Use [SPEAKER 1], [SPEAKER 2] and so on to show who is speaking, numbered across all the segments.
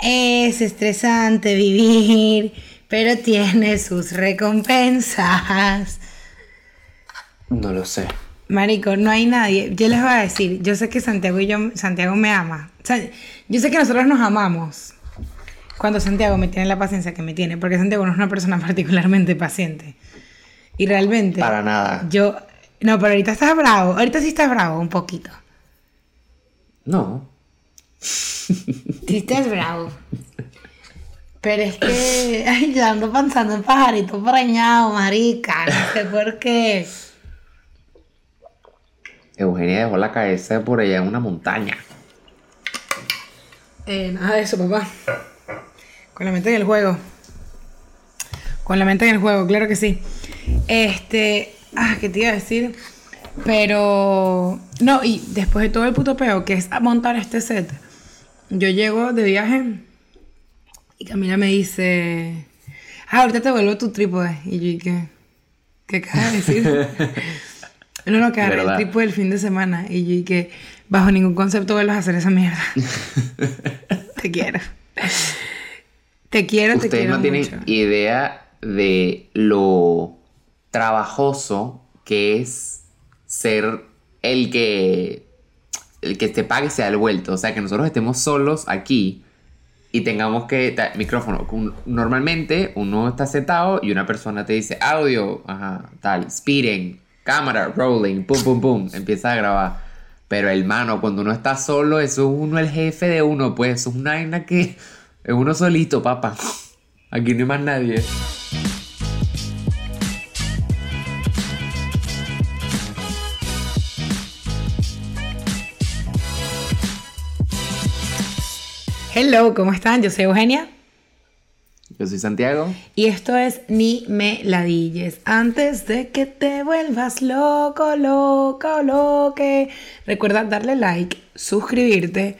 [SPEAKER 1] Es estresante vivir, pero tiene sus recompensas.
[SPEAKER 2] No lo sé.
[SPEAKER 1] Marico, no hay nadie. Yo les voy a decir, yo sé que Santiago y yo, Santiago me ama. O sea, yo sé que nosotros nos amamos. Cuando Santiago me tiene la paciencia que me tiene, porque Santiago no es una persona particularmente paciente. Y realmente.
[SPEAKER 2] Para nada.
[SPEAKER 1] Yo. No, pero ahorita estás bravo. Ahorita sí estás bravo, un poquito.
[SPEAKER 2] No.
[SPEAKER 1] Estás bravo. Pero es que. Ay, yo ando pensando en pajarito preñado, marica. No sé por qué.
[SPEAKER 2] Eugenia dejó la cabeza por allá en una montaña.
[SPEAKER 1] Eh, nada de eso, papá. Con la mente en el juego. Con la mente en el juego, claro que sí. Este. Ah, ¿qué te iba a decir? Pero. No, y después de todo el puto peo que es montar este set, yo llego de viaje y Camila me dice. Ah, ahorita te vuelvo tu trípode. Y yo, ¿y qué? ¿Qué acabas de decir? no, no, que agarré el trípode el fin de semana. Y yo, ¿y que Bajo ningún concepto vuelvas a hacer esa mierda. te quiero. Te quiero, te
[SPEAKER 2] Ustedes
[SPEAKER 1] quiero
[SPEAKER 2] no tienen
[SPEAKER 1] mucho.
[SPEAKER 2] idea de lo trabajoso que es ser el que el que te pague sea el vuelto. O sea, que nosotros estemos solos aquí y tengamos que. micrófono. Normalmente uno está sentado y una persona te dice audio, ajá, tal, speeding, cámara, rolling, pum, pum, pum, empieza a grabar. Pero hermano, cuando uno está solo, eso es uno el jefe de uno, pues eso es una vaina que es uno solito, papá. Aquí no hay más nadie.
[SPEAKER 1] Hello, ¿cómo están? Yo soy Eugenia.
[SPEAKER 2] Yo soy Santiago.
[SPEAKER 1] Y esto es Ni me ladilles. Antes de que te vuelvas loco, loca o loque. Recuerda darle like, suscribirte,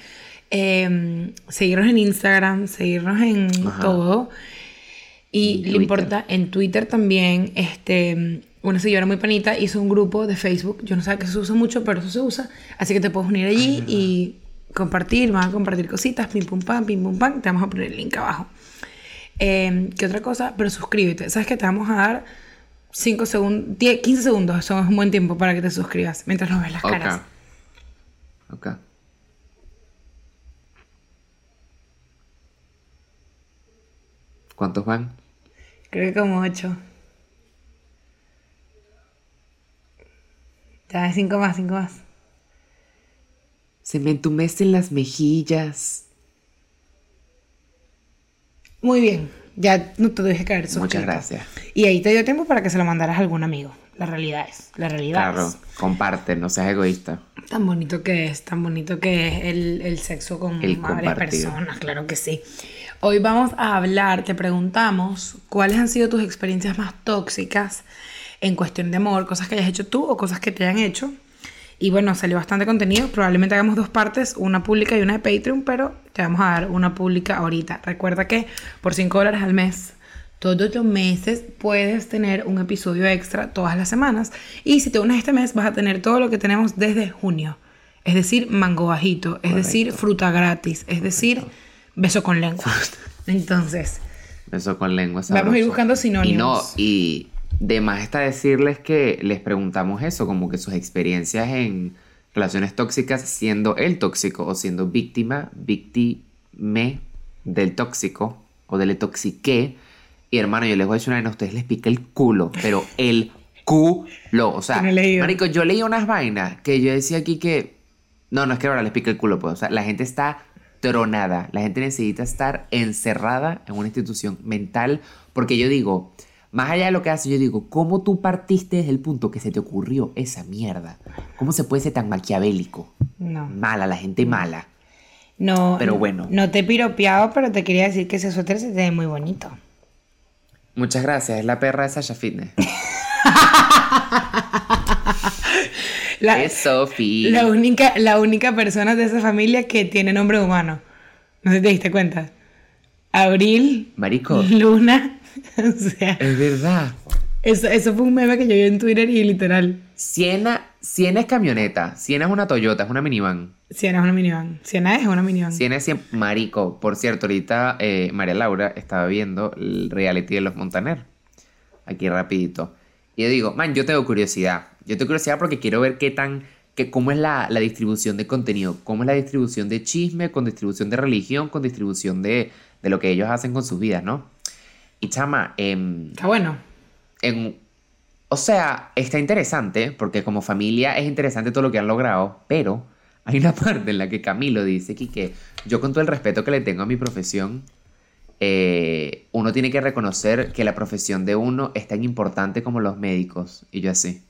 [SPEAKER 1] eh, seguirnos en Instagram, seguirnos en
[SPEAKER 2] Ajá.
[SPEAKER 1] todo. Y
[SPEAKER 2] En
[SPEAKER 1] le importa en Twitter también. Este, una señora muy panita hizo un grupo de Facebook. Yo no sé que se usa mucho, pero eso se usa. Así que te puedes unir allí y compartir. Van a compartir cositas, pim pum pam, pim pum pam. Te vamos a poner el link abajo. Eh, ¿Qué otra cosa? Pero suscríbete. ¿Sabes que Te vamos a dar 5 segundos, 10, 15 segundos. Eso es un buen tiempo para que te suscribas mientras nos ves las caras.
[SPEAKER 2] Ok. Ok. ¿Cuántos van?
[SPEAKER 1] Creo que como 8. Ya, 5 más, 5 más.
[SPEAKER 2] Se me entumecen las mejillas.
[SPEAKER 1] Muy bien. Ya no te dejes caer.
[SPEAKER 2] Muchas gracias.
[SPEAKER 1] Y ahí te dio tiempo para que se lo mandaras a algún amigo. La realidad es. La realidad
[SPEAKER 2] Claro,
[SPEAKER 1] es.
[SPEAKER 2] comparte, no seas egoísta.
[SPEAKER 1] Tan bonito que es, tan bonito que es el, el sexo con
[SPEAKER 2] El
[SPEAKER 1] varias personas, claro que sí. Hoy vamos a hablar, te preguntamos cuáles han sido tus experiencias más tóxicas en cuestión de amor, cosas que hayas hecho tú o cosas que te hayan hecho. Y bueno, salió bastante contenido, probablemente hagamos dos partes, una pública y una de Patreon, pero te vamos a dar una pública ahorita. Recuerda que por 5 dólares al mes todos los meses puedes tener un episodio extra todas las semanas. Y si te unes este mes, vas a tener todo lo que tenemos desde junio. Es decir, mango bajito, es decir, fruta gratis, es decir, beso con lengua. Entonces,
[SPEAKER 2] Eso con lengua
[SPEAKER 1] Vamos a ir buscando sinónimos.
[SPEAKER 2] Y no, y de más está decirles que les preguntamos eso, como que sus experiencias en relaciones tóxicas siendo el tóxico o siendo víctima, víctime del tóxico o del toxiqué. Y hermano, yo les voy a decir una vez, a ustedes les pica el culo, pero el culo. O sea,
[SPEAKER 1] no
[SPEAKER 2] marico, yo leí unas vainas que yo decía aquí que... No, no es que ahora les pica el culo, pues. O sea, la gente está tronada. La gente necesita estar encerrada en una institución mental. Porque yo digo, más allá de lo que hace, yo digo, ¿cómo tú partiste desde el punto que se te ocurrió esa mierda? ¿Cómo se puede ser tan maquiavélico?
[SPEAKER 1] no.
[SPEAKER 2] Mala, la gente mala.
[SPEAKER 1] No,
[SPEAKER 2] Pero bueno.
[SPEAKER 1] No te he piropeado, pero te quería decir que ese suéter se te ve muy bonito.
[SPEAKER 2] Muchas gracias, es la perra de Sasha Fitness.
[SPEAKER 1] La,
[SPEAKER 2] es Sophie.
[SPEAKER 1] la única, la única persona de esa familia que tiene nombre humano. No sé si te diste cuenta. Abril,
[SPEAKER 2] Marico,
[SPEAKER 1] Luna. o sea,
[SPEAKER 2] es verdad.
[SPEAKER 1] eso, eso fue un meme que yo vi en Twitter y literal.
[SPEAKER 2] Siena Siena es camioneta, Siena es una Toyota, es una minivan.
[SPEAKER 1] Siena es una minivan. Siena es una minivan.
[SPEAKER 2] Siena es siempre... Marico, por cierto, ahorita eh, María Laura estaba viendo el reality de los Montaner. Aquí rapidito. Y yo digo, man, yo tengo curiosidad. Yo tengo curiosidad porque quiero ver qué tan... Que cómo es la, la distribución de contenido. Cómo es la distribución de chisme, con distribución de religión, con distribución de, de lo que ellos hacen con sus vidas, ¿no? Y chama, em,
[SPEAKER 1] Está bueno.
[SPEAKER 2] en, o sea, está interesante, porque como familia es interesante todo lo que han logrado, pero hay una parte en la que Camilo dice que, que yo con todo el respeto que le tengo a mi profesión, eh, uno tiene que reconocer que la profesión de uno es tan importante como los médicos. Y yo así.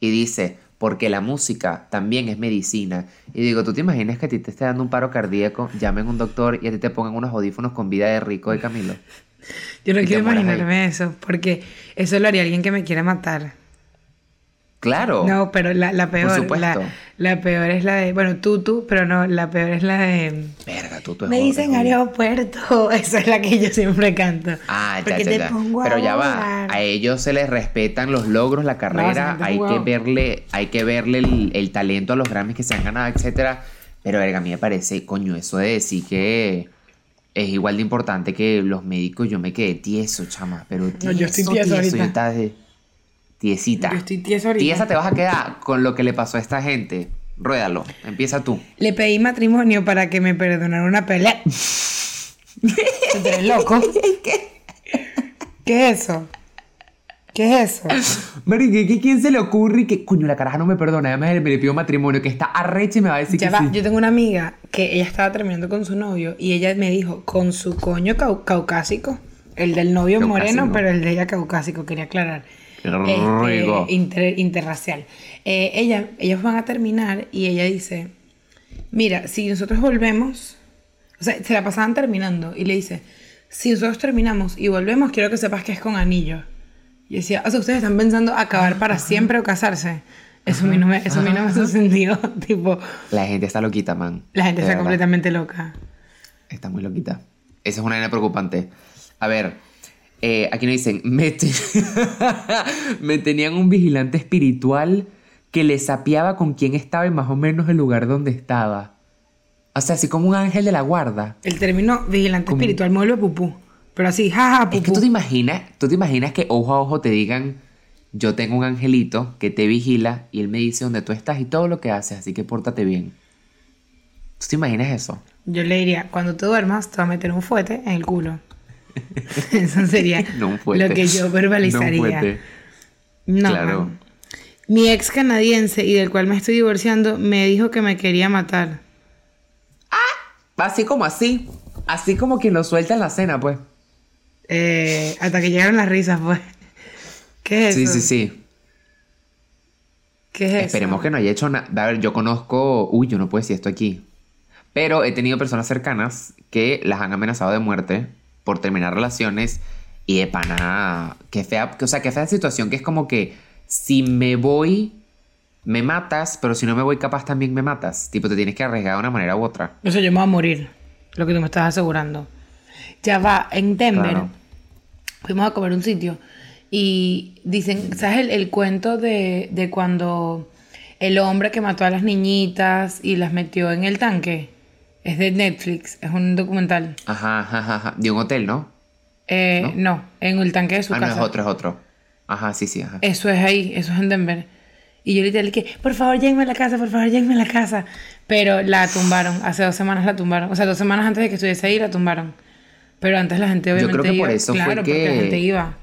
[SPEAKER 2] Y dice, porque la música también es medicina. Y digo, ¿tú te imaginas que a ti te esté dando un paro cardíaco, llamen a un doctor y a ti te pongan unos audífonos con vida de rico de Camilo?
[SPEAKER 1] Yo no quiero
[SPEAKER 2] ahí.
[SPEAKER 1] imaginarme eso, porque eso lo haría alguien que me quiera matar.
[SPEAKER 2] Claro.
[SPEAKER 1] No, pero la, la peor,
[SPEAKER 2] supuesto.
[SPEAKER 1] la, la peor es la de, bueno, tú, tú, pero no, la peor es la de,
[SPEAKER 2] Verga, tú es
[SPEAKER 1] me dicen
[SPEAKER 2] joven.
[SPEAKER 1] aeropuerto, esa es la que yo siempre canto.
[SPEAKER 2] Ah, ya, ya,
[SPEAKER 1] te
[SPEAKER 2] ya.
[SPEAKER 1] pongo a
[SPEAKER 2] Pero ya va. A ellos se les respetan los logros, la carrera. hay que verle, hay que verle el, el talento a los Grammys que se han ganado, etcétera. Pero verga, a mí me parece, coño, eso de decir que es igual de importante que los médicos. Yo me quedé tieso, chama. Pero tieso,
[SPEAKER 1] No, yo estoy tieso ahorita.
[SPEAKER 2] yo tiesita.
[SPEAKER 1] Yo estoy tieso ahorita.
[SPEAKER 2] Tiesa te vas a quedar con lo que le pasó a esta gente. Ruédalo. Empieza tú.
[SPEAKER 1] Le pedí matrimonio para que me perdonara una pelea. ¿Te loco? ¿Qué es eso? ¿Qué es eso?
[SPEAKER 2] Marica, ¿qué- ¿quién se le ocurre y que, coño, la caraja no me perdona? Además, me le pidió matrimonio, que está arrecha y me va a decir
[SPEAKER 1] Ya
[SPEAKER 2] que
[SPEAKER 1] va,
[SPEAKER 2] sí.
[SPEAKER 1] yo tengo una amiga que ella estaba terminando con su novio y ella me dijo, con su coño cau- caucásico, el del novio
[SPEAKER 2] Caucásico.
[SPEAKER 1] moreno, pero el de ella caucásico, quería aclarar.
[SPEAKER 2] Qué
[SPEAKER 1] Este, inter- interracial. Eh, ella, ellos van a terminar y ella dice, mira, si nosotros volvemos, o sea, se la pasaban terminando y le dice, si nosotros terminamos y volvemos, quiero que sepas que es con anillo. Y decía, o sea, ustedes están pensando acabar para siempre o casarse. Eso a mí no me, eso a mí no me hace sentido. tipo,
[SPEAKER 2] La gente está loquita, man.
[SPEAKER 1] la gente está
[SPEAKER 2] verdad.
[SPEAKER 1] completamente loca.
[SPEAKER 2] Está muy loquita. Esa es una vaina preocupante. A ver, eh, aquí nos dicen, me, te- me tenían un vigilante espiritual que le sapeaba con quién estaba y más o menos el lugar donde estaba. O sea, así como un ángel de la guarda.
[SPEAKER 1] El término vigilante
[SPEAKER 2] Como-
[SPEAKER 1] espiritual mueve pupú. Pero así, jaja,
[SPEAKER 2] Es que
[SPEAKER 1] pupú.
[SPEAKER 2] tú te imaginas, tú te imaginas que ojo a ojo te digan, yo tengo un angelito que te vigila y él me dice dónde tú estás y todo lo que haces, así que pórtate bien. ¿Tú te imaginas eso?
[SPEAKER 1] Yo le diría, cuando te duermas, te va a meter un fuete en el culo. Eso sería
[SPEAKER 2] No
[SPEAKER 1] lo que yo verbalizaría.
[SPEAKER 2] No Claro.
[SPEAKER 1] Mi ex canadiense y del cual me estoy divorciando me dijo que me quería matar.
[SPEAKER 2] Así como así. Así como quien lo suelta en la cena, pues.
[SPEAKER 1] Eh, hasta que llegaron las risas, pues. ¿Qué es
[SPEAKER 2] Sí,
[SPEAKER 1] eso?
[SPEAKER 2] sí, sí.
[SPEAKER 1] ¿Qué es eso?
[SPEAKER 2] Esperemos que no haya hecho nada. A ver, yo conozco. Uy, yo no puedo decir esto aquí. Pero he tenido personas cercanas que las han amenazado de muerte por terminar relaciones. Y de pana. Qué fea. O sea, qué fea situación que es como que si me voy, me matas, pero si no me voy, capaz también me matas. Tipo, te tienes que arriesgar de una manera u otra.
[SPEAKER 1] O sea, yo me voy a morir. Lo que tú me estás asegurando. Ya va, en Denver
[SPEAKER 2] Claro.
[SPEAKER 1] fuimos a comer un sitio y dicen, ¿sabes el, el cuento de, de cuando el hombre que mató a las niñitas y las metió en el tanque? Es de Netflix, es un documental.
[SPEAKER 2] Ajá, ajá, ajá. De un hotel, ¿no?
[SPEAKER 1] Eh, ¿No? en el tanque de su
[SPEAKER 2] Ah, no,
[SPEAKER 1] casa.
[SPEAKER 2] es otro, es otro. Ajá, sí, sí, ajá.
[SPEAKER 1] Eso es ahí, eso es en Denver. Y yo literal que, por favor, llévenme a la casa, por favor, llévenme a la casa. Pero la tumbaron, hace dos semanas la tumbaron. O sea, dos semanas antes de que estuviese ahí la tumbaron. Pero antes la gente
[SPEAKER 2] Yo
[SPEAKER 1] obviamente
[SPEAKER 2] creo que
[SPEAKER 1] iba.
[SPEAKER 2] por eso fue
[SPEAKER 1] claro, porque la
[SPEAKER 2] que-
[SPEAKER 1] gente iba.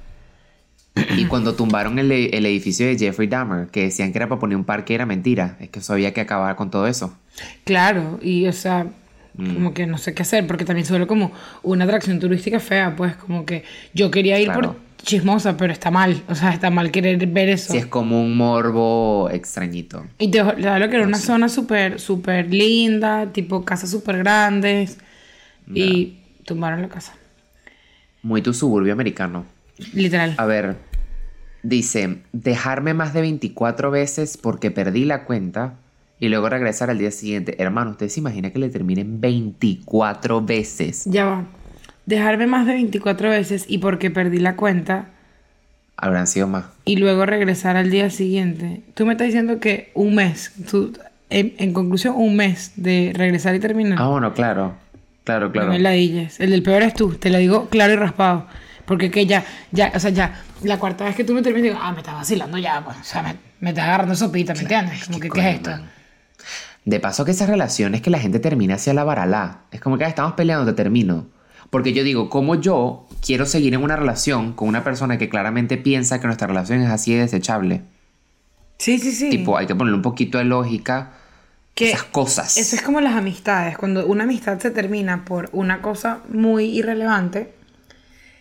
[SPEAKER 2] Y cuando tumbaron el, el edificio de Jeffrey Dahmer, que decían que era para poner un parque, era mentira. Es que eso había que acabar con todo eso.
[SPEAKER 1] Claro, y o sea,
[SPEAKER 2] Mm.
[SPEAKER 1] como que no sé qué hacer, porque también suele como una atracción turística fea, pues como que yo quería ir
[SPEAKER 2] Claro.
[SPEAKER 1] por chismosa, pero está mal. O sea, está mal querer ver eso.
[SPEAKER 2] Sí, es como un morbo extrañito.
[SPEAKER 1] Y te hablo que era una zona súper, súper linda, tipo casas súper grandes. Y tumbaron la casa.
[SPEAKER 2] Muy tu suburbio americano.
[SPEAKER 1] Literal.
[SPEAKER 2] A ver, dice, dejarme más de 24 veces porque perdí la cuenta y luego regresar al día siguiente. Hermano, ¿usted se imagina que le terminen 24 veces?
[SPEAKER 1] Ya va. Dejarme más de 24 veces y porque perdí la cuenta.
[SPEAKER 2] Habrán sido más.
[SPEAKER 1] y luego regresar al día siguiente. Tú me estás diciendo que un mes, tú, en, en conclusión, un mes de regresar y terminar.
[SPEAKER 2] Ah, bueno, claro. Claro, claro.
[SPEAKER 1] No me. El del peor es tú, te lo digo claro y raspado. Porque que ya, ya, o sea, ya, la cuarta vez que tú me terminas, digo, ah, me estás vacilando ya, pues. O sea, me, me estás agarrando sopita, ¿me entiendes? Como que, ¿qué es esto?
[SPEAKER 2] man. De paso que esas relaciones que la gente termina hacia la varalá. Es como que ah, estamos peleando, te termino. Porque yo digo, ¿cómo yo quiero seguir en una relación con una persona que claramente piensa que nuestra relación es así de desechable?
[SPEAKER 1] Sí, sí, sí.
[SPEAKER 2] Tipo, hay que ponerle un poquito de lógica
[SPEAKER 1] Que
[SPEAKER 2] esas cosas.
[SPEAKER 1] Eso es como las amistades. Cuando una amistad se termina por una cosa muy irrelevante,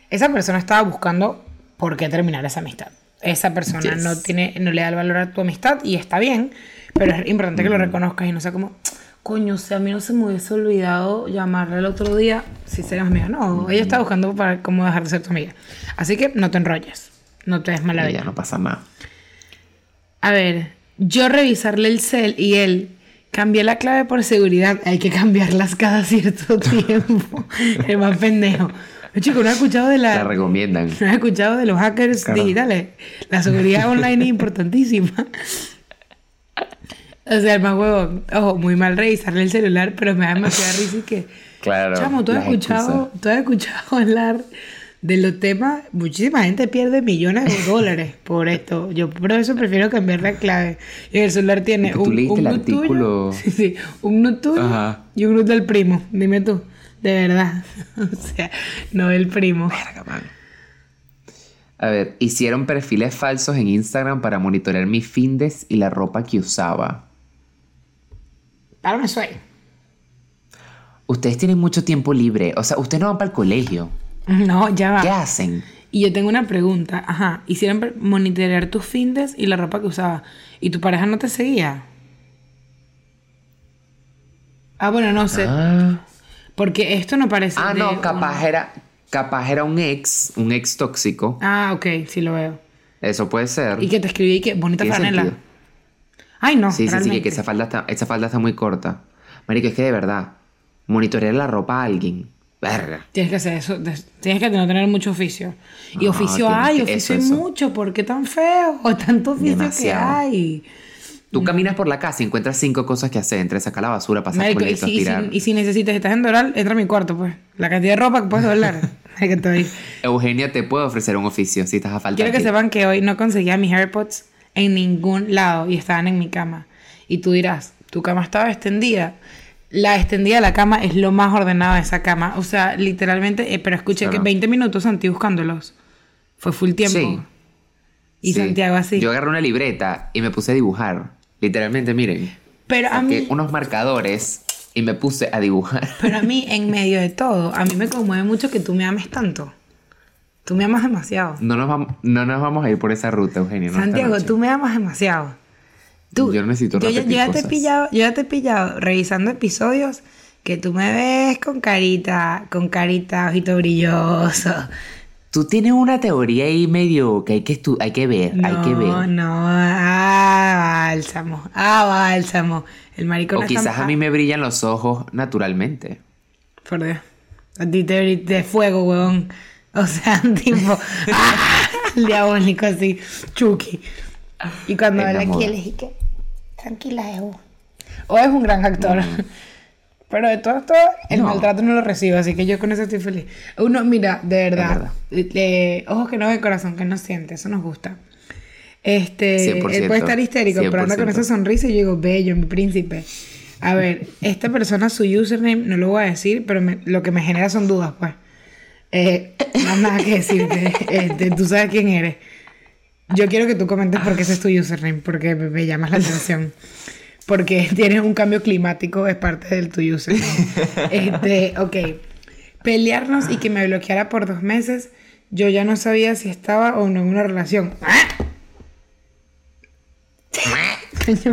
[SPEAKER 1] esa persona estaba buscando por qué terminar esa amistad. Esa persona
[SPEAKER 2] Yes.
[SPEAKER 1] no, tiene, no le da el valor a tu amistad y está bien, pero es importante que lo reconozcas y no sea como, coño, o sea, a mí no se me hubiese olvidado llamarle el otro día si seríamos amigas. No, ella está buscando para cómo dejar de ser tu amiga. Así que no te enrolles, no te des mala vida.
[SPEAKER 2] no pasa nada.
[SPEAKER 1] A ver, yo revisarle el cel y él cambié la clave por seguridad. Hay que cambiarlas cada cierto tiempo. el más pendejo. Chico, ¿no has escuchado de la,
[SPEAKER 2] La recomiendan.
[SPEAKER 1] ¿No has escuchado de los hackers
[SPEAKER 2] Claro.
[SPEAKER 1] digitales? La seguridad online es importantísima. O sea, el más huevo, ojo, muy mal revisarle el celular, pero me da demasiada risa y que...
[SPEAKER 2] Claro.
[SPEAKER 1] Chamo, ¿tú has, escuchado, tú has escuchado hablar de los temas? Muchísima gente pierde millones de dólares por esto. Yo por eso prefiero cambiar la clave. Y el celular tiene
[SPEAKER 2] tú
[SPEAKER 1] un,
[SPEAKER 2] leíste
[SPEAKER 1] un
[SPEAKER 2] el
[SPEAKER 1] tuyo, sí, sí, un nut tuyo
[SPEAKER 2] Ajá.
[SPEAKER 1] y un del primo. Dime tú, de verdad. O sea, no del primo.
[SPEAKER 2] Verga, man. A ver, hicieron perfiles falsos en Instagram para monitorear mis findes y la ropa que usaba.
[SPEAKER 1] Ahora me suena.
[SPEAKER 2] Ustedes tienen mucho tiempo libre. O sea, ustedes no van para el colegio.
[SPEAKER 1] No, ya va.
[SPEAKER 2] ¿Qué hacen?
[SPEAKER 1] Y yo tengo una pregunta. Ajá, hicieron monitorear tus findes y la ropa que usaba. ¿Y tu pareja no te seguía? Ah, bueno, no sé.
[SPEAKER 2] Ah,
[SPEAKER 1] Porque esto no parece.
[SPEAKER 2] Ah,
[SPEAKER 1] de
[SPEAKER 2] no, capaz era, capaz era un ex, un ex tóxico.
[SPEAKER 1] Ah, ok, sí lo veo.
[SPEAKER 2] Eso puede ser.
[SPEAKER 1] Y que te escribí y que bonita franela.
[SPEAKER 2] sentido.
[SPEAKER 1] Ay, no.
[SPEAKER 2] Sí, sí, sí, que,
[SPEAKER 1] realmente.
[SPEAKER 2] esa, falda está, esa falda está muy corta. Marico, es que de verdad, monitorear la ropa a alguien. Verga.
[SPEAKER 1] Tienes que hacer eso. Tienes que no tener mucho oficio. Y
[SPEAKER 2] No,
[SPEAKER 1] oficio hay, oficio hay mucho. ¿Por qué tan feo? O tanto oficio
[SPEAKER 2] Demasiado.
[SPEAKER 1] que hay.
[SPEAKER 2] Tú caminas por la casa y encuentras cinco cosas que hacer. Entre sacar la basura, pasar
[SPEAKER 1] Marico, y,
[SPEAKER 2] coletos,
[SPEAKER 1] si, y si-
[SPEAKER 2] tirar.
[SPEAKER 1] y si necesitas, estás en Doral, entra a mi cuarto, pues. La cantidad de ropa que puedes doblar. Hay que estoy.
[SPEAKER 2] Eugenia te puede ofrecer un oficio si estás a falta.
[SPEAKER 1] Quiero que sepan que hoy no conseguía mis AirPods en ningún lado y estaban en mi cama. Y tú dirás, tu cama estaba extendida. La extendida de la cama es lo más ordenado de esa cama. O sea, literalmente, eh, pero escuché
[SPEAKER 2] Claro.
[SPEAKER 1] que 20 minutos Santi buscándolos. Fue full tiempo.
[SPEAKER 2] Sí.
[SPEAKER 1] Y
[SPEAKER 2] Sí.
[SPEAKER 1] Santiago así.
[SPEAKER 2] Yo agarré una libreta y me puse a dibujar. Literalmente, miren.
[SPEAKER 1] pero a mí,
[SPEAKER 2] unos marcadores y me puse a dibujar.
[SPEAKER 1] pero a mí, en medio de todo, a mí me conmueve mucho que tú me ames tanto. Tú me amas demasiado.
[SPEAKER 2] No nos, vamos, no nos vamos a ir por esa ruta, Eugenio. no
[SPEAKER 1] Santiago,
[SPEAKER 2] noche.
[SPEAKER 1] tú me amas demasiado. Tú,
[SPEAKER 2] Yo no necesito
[SPEAKER 1] yo, yo ya te he pillado, yo ya te he pillado revisando episodios que tú me ves con carita, con carita, ojito brilloso.
[SPEAKER 2] Tú tienes una teoría ahí medio que hay que, estu- hay que ver, hay que
[SPEAKER 1] No,
[SPEAKER 2] ver.
[SPEAKER 1] no, ah, bálsamo, ah, bálsamo. El maricón
[SPEAKER 2] O
[SPEAKER 1] no
[SPEAKER 2] quizás a mí me brillan los ojos naturalmente.
[SPEAKER 1] Por Dios. A ti te de fuego, huevón. O sea, tipo, ah, diabólico así, Chucky. Y cuando habla aquí, él dije, tranquila, Evo. O es un gran actor. Pero de todo esto, el
[SPEAKER 2] No.
[SPEAKER 1] maltrato no lo recibo, así que yo con eso estoy feliz. Uno, mira, de verdad,
[SPEAKER 2] verdad.
[SPEAKER 1] eh, ojos que no ven, corazón que no siente, eso nos gusta. Este, él
[SPEAKER 2] 100%,
[SPEAKER 1] puede estar histérico, pero anda con
[SPEAKER 2] 100%.
[SPEAKER 1] esa sonrisa y yo digo, bello, mi príncipe. A ver, esta persona, su username, no lo voy a decir, pero me- lo que me genera son dudas, pues. Eh, no hay nada que decirte. Este, tú sabes quién eres. Yo quiero que tú comentes por qué ese es tu username, porque me, me llamas la atención. Porque tienes un cambio climático, es parte del tu username. Este, ok. Pelearnos y que me bloqueara por dos meses, yo ya no sabía si estaba o no en una relación.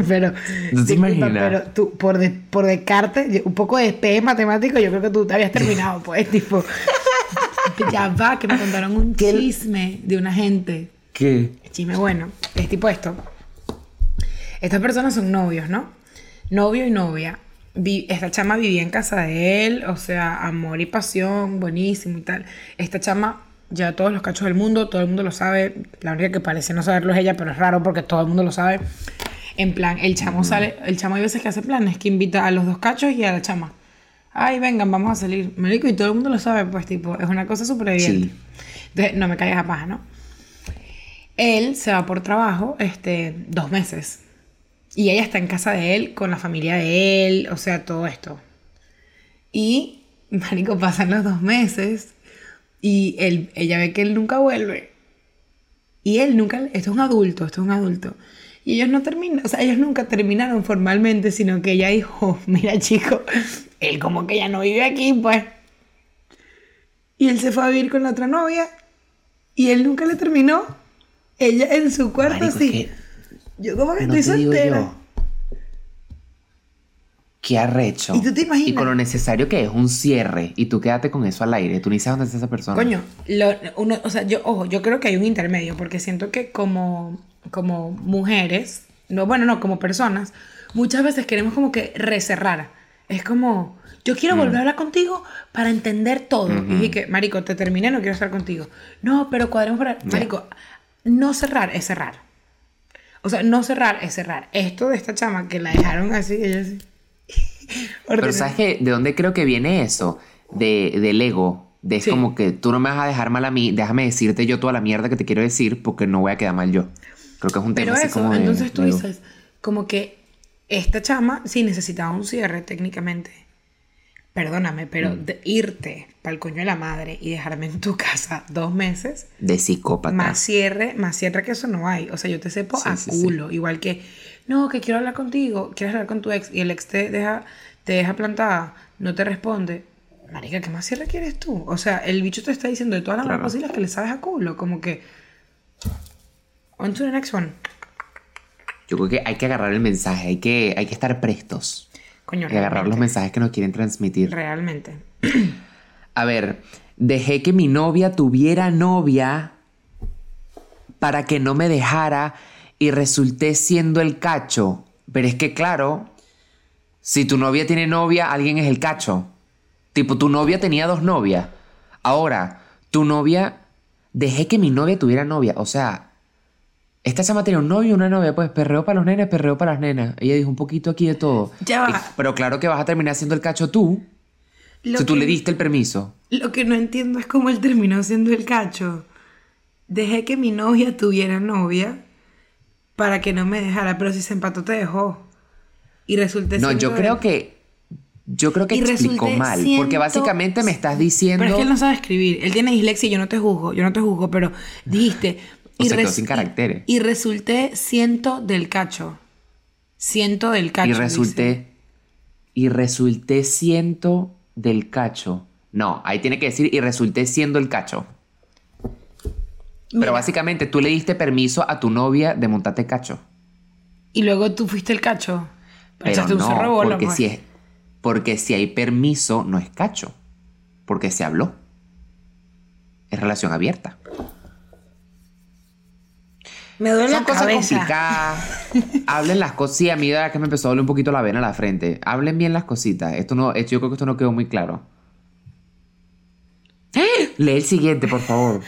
[SPEAKER 1] pero,
[SPEAKER 2] ¿No te imaginas?
[SPEAKER 1] pero tú, por, de, por descarte, un poco de despegue matemático, yo creo que tú te habías terminado, pues, tipo. ya va, que me contaron un chisme de una gente.
[SPEAKER 2] ¿Qué?
[SPEAKER 1] Chisme bueno, es tipo esto. Estas personas son novios, ¿no? Novio y novia. Vi- esta chama vivía en casa de él, o sea, amor y pasión, buenísimo y tal. Esta chama lleva todos los cachos del mundo, todo el mundo lo sabe. La única que parece no saberlo es ella, pero es raro porque todo el mundo lo sabe. En plan, el chamo sale, el chamo hay veces que hace planes, que invita a los dos cachos y a la chama. Ay, vengan, vamos a salir. Marico, y todo el mundo lo sabe, pues, tipo, es una cosa súper evidente. Entonces, no me caigas a paja, ¿no? Él se va por trabajo, este, dos meses. Y ella está en casa de él, con la familia de él, o sea, todo esto. Y, marico, pasan los dos meses y él, ella ve que él nunca vuelve. Y él nunca, esto es un adulto, esto es un adulto. Y ellos no terminan, o sea, ellos nunca terminaron formalmente, sino que ella dijo, mira chico, él como que ya no vive aquí, pues. Y él se fue a vivir con la otra novia y él nunca le terminó. Ella en su cuarto
[SPEAKER 2] Marico,
[SPEAKER 1] así.
[SPEAKER 2] es que
[SPEAKER 1] yo como que
[SPEAKER 2] no
[SPEAKER 1] estoy soltera.
[SPEAKER 2] Qué arrecho.
[SPEAKER 1] ¿Y tú te imaginas?
[SPEAKER 2] Y con lo necesario que es un cierre. Y tú quédate con eso al aire. Tú ni sabes dónde está esa persona.
[SPEAKER 1] Coño, lo- uno, o sea, yo, ojo, yo creo que hay un intermedio, porque siento que como, como mujeres, no, bueno, no, como personas, muchas veces queremos como que recerrar. Es como, yo quiero volver a hablar contigo para entender todo. Y dije que, marico, te terminé, no quiero estar contigo. No, pero cuadremos para... Marico, no cerrar es cerrar. O sea, no cerrar es cerrar. Esto de esta chama que la dejaron así, ella así.
[SPEAKER 2] Pero. ¿sabes qué? ¿De dónde creo que viene eso? De, del ego. De es
[SPEAKER 1] Sí.
[SPEAKER 2] como que tú no me vas a dejar mal a mí. Déjame decirte yo toda la mierda que te quiero decir porque no voy a quedar mal yo. Creo que es un tema
[SPEAKER 1] Pero
[SPEAKER 2] así
[SPEAKER 1] eso,
[SPEAKER 2] como de-
[SPEAKER 1] entonces tú dices, como que esta chama sí necesitaba un cierre técnicamente. Perdóname, pero
[SPEAKER 2] Mm.
[SPEAKER 1] de irte para el coño de la madre y dejarme en tu casa dos meses,
[SPEAKER 2] De psicópata.
[SPEAKER 1] más cierre, más cierre que eso no hay. O sea, yo te sepo
[SPEAKER 2] Sí,
[SPEAKER 1] a
[SPEAKER 2] sí, sí.
[SPEAKER 1] culo. Igual que, no, que quiero hablar contigo, quieres hablar con tu ex y el ex te deja, te deja plantada, no te responde. Marica, ¿qué más cierre quieres tú? O sea, el bicho te está diciendo de todas las
[SPEAKER 2] Claro.
[SPEAKER 1] posibles que le sabes a culo. Como que. On to the next one.
[SPEAKER 2] Yo creo que hay que agarrar el mensaje. Hay que, hay que estar prestos.
[SPEAKER 1] Coño,
[SPEAKER 2] que agarrar los mensajes que nos quieren transmitir.
[SPEAKER 1] Realmente.
[SPEAKER 2] A ver, dejé que mi novia tuviera novia para que no me dejara y resulté siendo el cacho. Pero es que claro, si tu novia tiene novia, alguien es el cacho. Tipo, tu novia tenía dos novias. Ahora, tu novia... Dejé que mi novia tuviera novia. O sea, esta chama tenía un novio y una novia. Pues perreo para los nenes, perreo para las nenas. Ella dijo un poquito aquí de todo.
[SPEAKER 1] Ya va.
[SPEAKER 2] Y- pero claro que vas a terminar siendo el cacho tú.
[SPEAKER 1] Lo
[SPEAKER 2] si tú
[SPEAKER 1] que-
[SPEAKER 2] le diste el permiso.
[SPEAKER 1] Lo que no entiendo es cómo él terminó siendo el cacho. Dejé que mi novia tuviera novia para que no me dejara, pero si se empató te dejó. Y resulté
[SPEAKER 2] No, yo creo que. Yo creo que
[SPEAKER 1] Y
[SPEAKER 2] explicó mal. Porque básicamente me estás diciendo.
[SPEAKER 1] Pero es que él no sabe escribir. Él tiene dislexia y yo no te juzgo. Yo no te juzgo, pero dijiste.
[SPEAKER 2] O se quedó sin caracteres.
[SPEAKER 1] Y, y resulté ciento del cacho. Ciento del cacho.
[SPEAKER 2] y
[SPEAKER 1] dice.
[SPEAKER 2] resulté. Y resulté siendo del cacho. No, ahí tiene que decir y resulté siendo el cacho.
[SPEAKER 1] Mira,
[SPEAKER 2] Pero básicamente tú le diste permiso a tu novia de montarte cacho.
[SPEAKER 1] Y luego tú fuiste el cacho.
[SPEAKER 2] Pero
[SPEAKER 1] Echaste un
[SPEAKER 2] no,
[SPEAKER 1] cerro bola,
[SPEAKER 2] porque
[SPEAKER 1] pues.
[SPEAKER 2] si es. Porque si hay permiso, no es cacho. Porque se habló. Es relación abierta.
[SPEAKER 1] Me duele
[SPEAKER 2] Son
[SPEAKER 1] la
[SPEAKER 2] cosas
[SPEAKER 1] cabeza.
[SPEAKER 2] complicadas. Hablen las cosas. Sí, a mí que me empezó a doler un poquito la vena a la frente. Hablen bien las cositas. Esto no, esto, yo creo que esto no quedó muy claro. Lee el siguiente, por favor.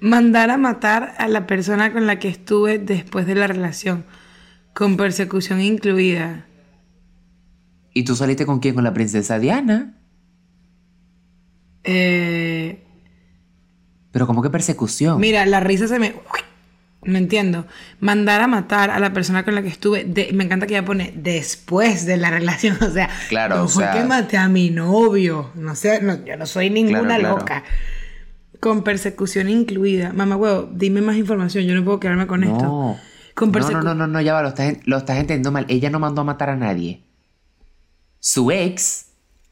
[SPEAKER 1] Mandar a matar a la persona con la que estuve después de la relación, con persecución incluida.
[SPEAKER 2] ¿Y tú saliste con quién? Con la princesa Diana.
[SPEAKER 1] Eh,
[SPEAKER 2] Pero ¿cómo que persecución?
[SPEAKER 1] mira, la risa se me... No entiendo. Mandar a matar a la persona con la que estuve. de- me encanta que ella pone después de la relación. O sea,
[SPEAKER 2] Claro,
[SPEAKER 1] no
[SPEAKER 2] o
[SPEAKER 1] fue
[SPEAKER 2] sea-
[SPEAKER 1] que maté a mi novio. No sé, no, yo no soy ninguna
[SPEAKER 2] Claro, claro.
[SPEAKER 1] loca. Con persecución incluida. Mamá, huevo, dime más información. Yo no puedo quedarme con esto.
[SPEAKER 2] no.
[SPEAKER 1] Con
[SPEAKER 2] no, no, no, no, ya va, lo estás, lo estás entendiendo mal. Ella no mandó a matar a nadie. Su ex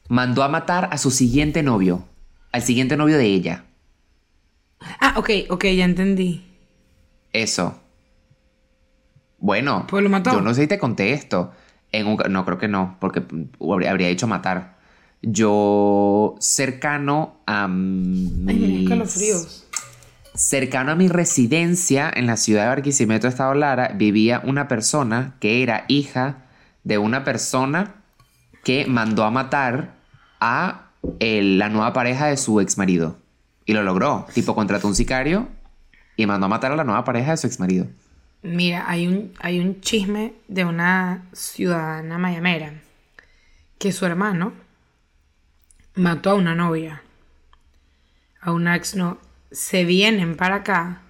[SPEAKER 2] mandó a matar a su siguiente novio. Al siguiente novio de ella.
[SPEAKER 1] Ah, ok, ok, ya entendí.
[SPEAKER 2] Eso. Bueno,
[SPEAKER 1] Pues lo mató.
[SPEAKER 2] yo no sé si te conté esto. En un- no, creo que no, porque mm, habría, habría dicho matar. Yo, cercano a
[SPEAKER 1] Ay,
[SPEAKER 2] mis-
[SPEAKER 1] escalofríos.
[SPEAKER 2] Cercano a mi residencia en la ciudad de Barquisimeto, Estado Lara, vivía una persona que era hija de una persona que mandó a matar a el- la nueva pareja de su ex marido. Y lo logró. Tipo, contrató un sicario y mandó a matar a la nueva pareja de su exmarido.
[SPEAKER 1] Mira, hay un, hay un chisme de una ciudadana mayamera que su hermano mató a una novia, a una ex no, se vienen para acá.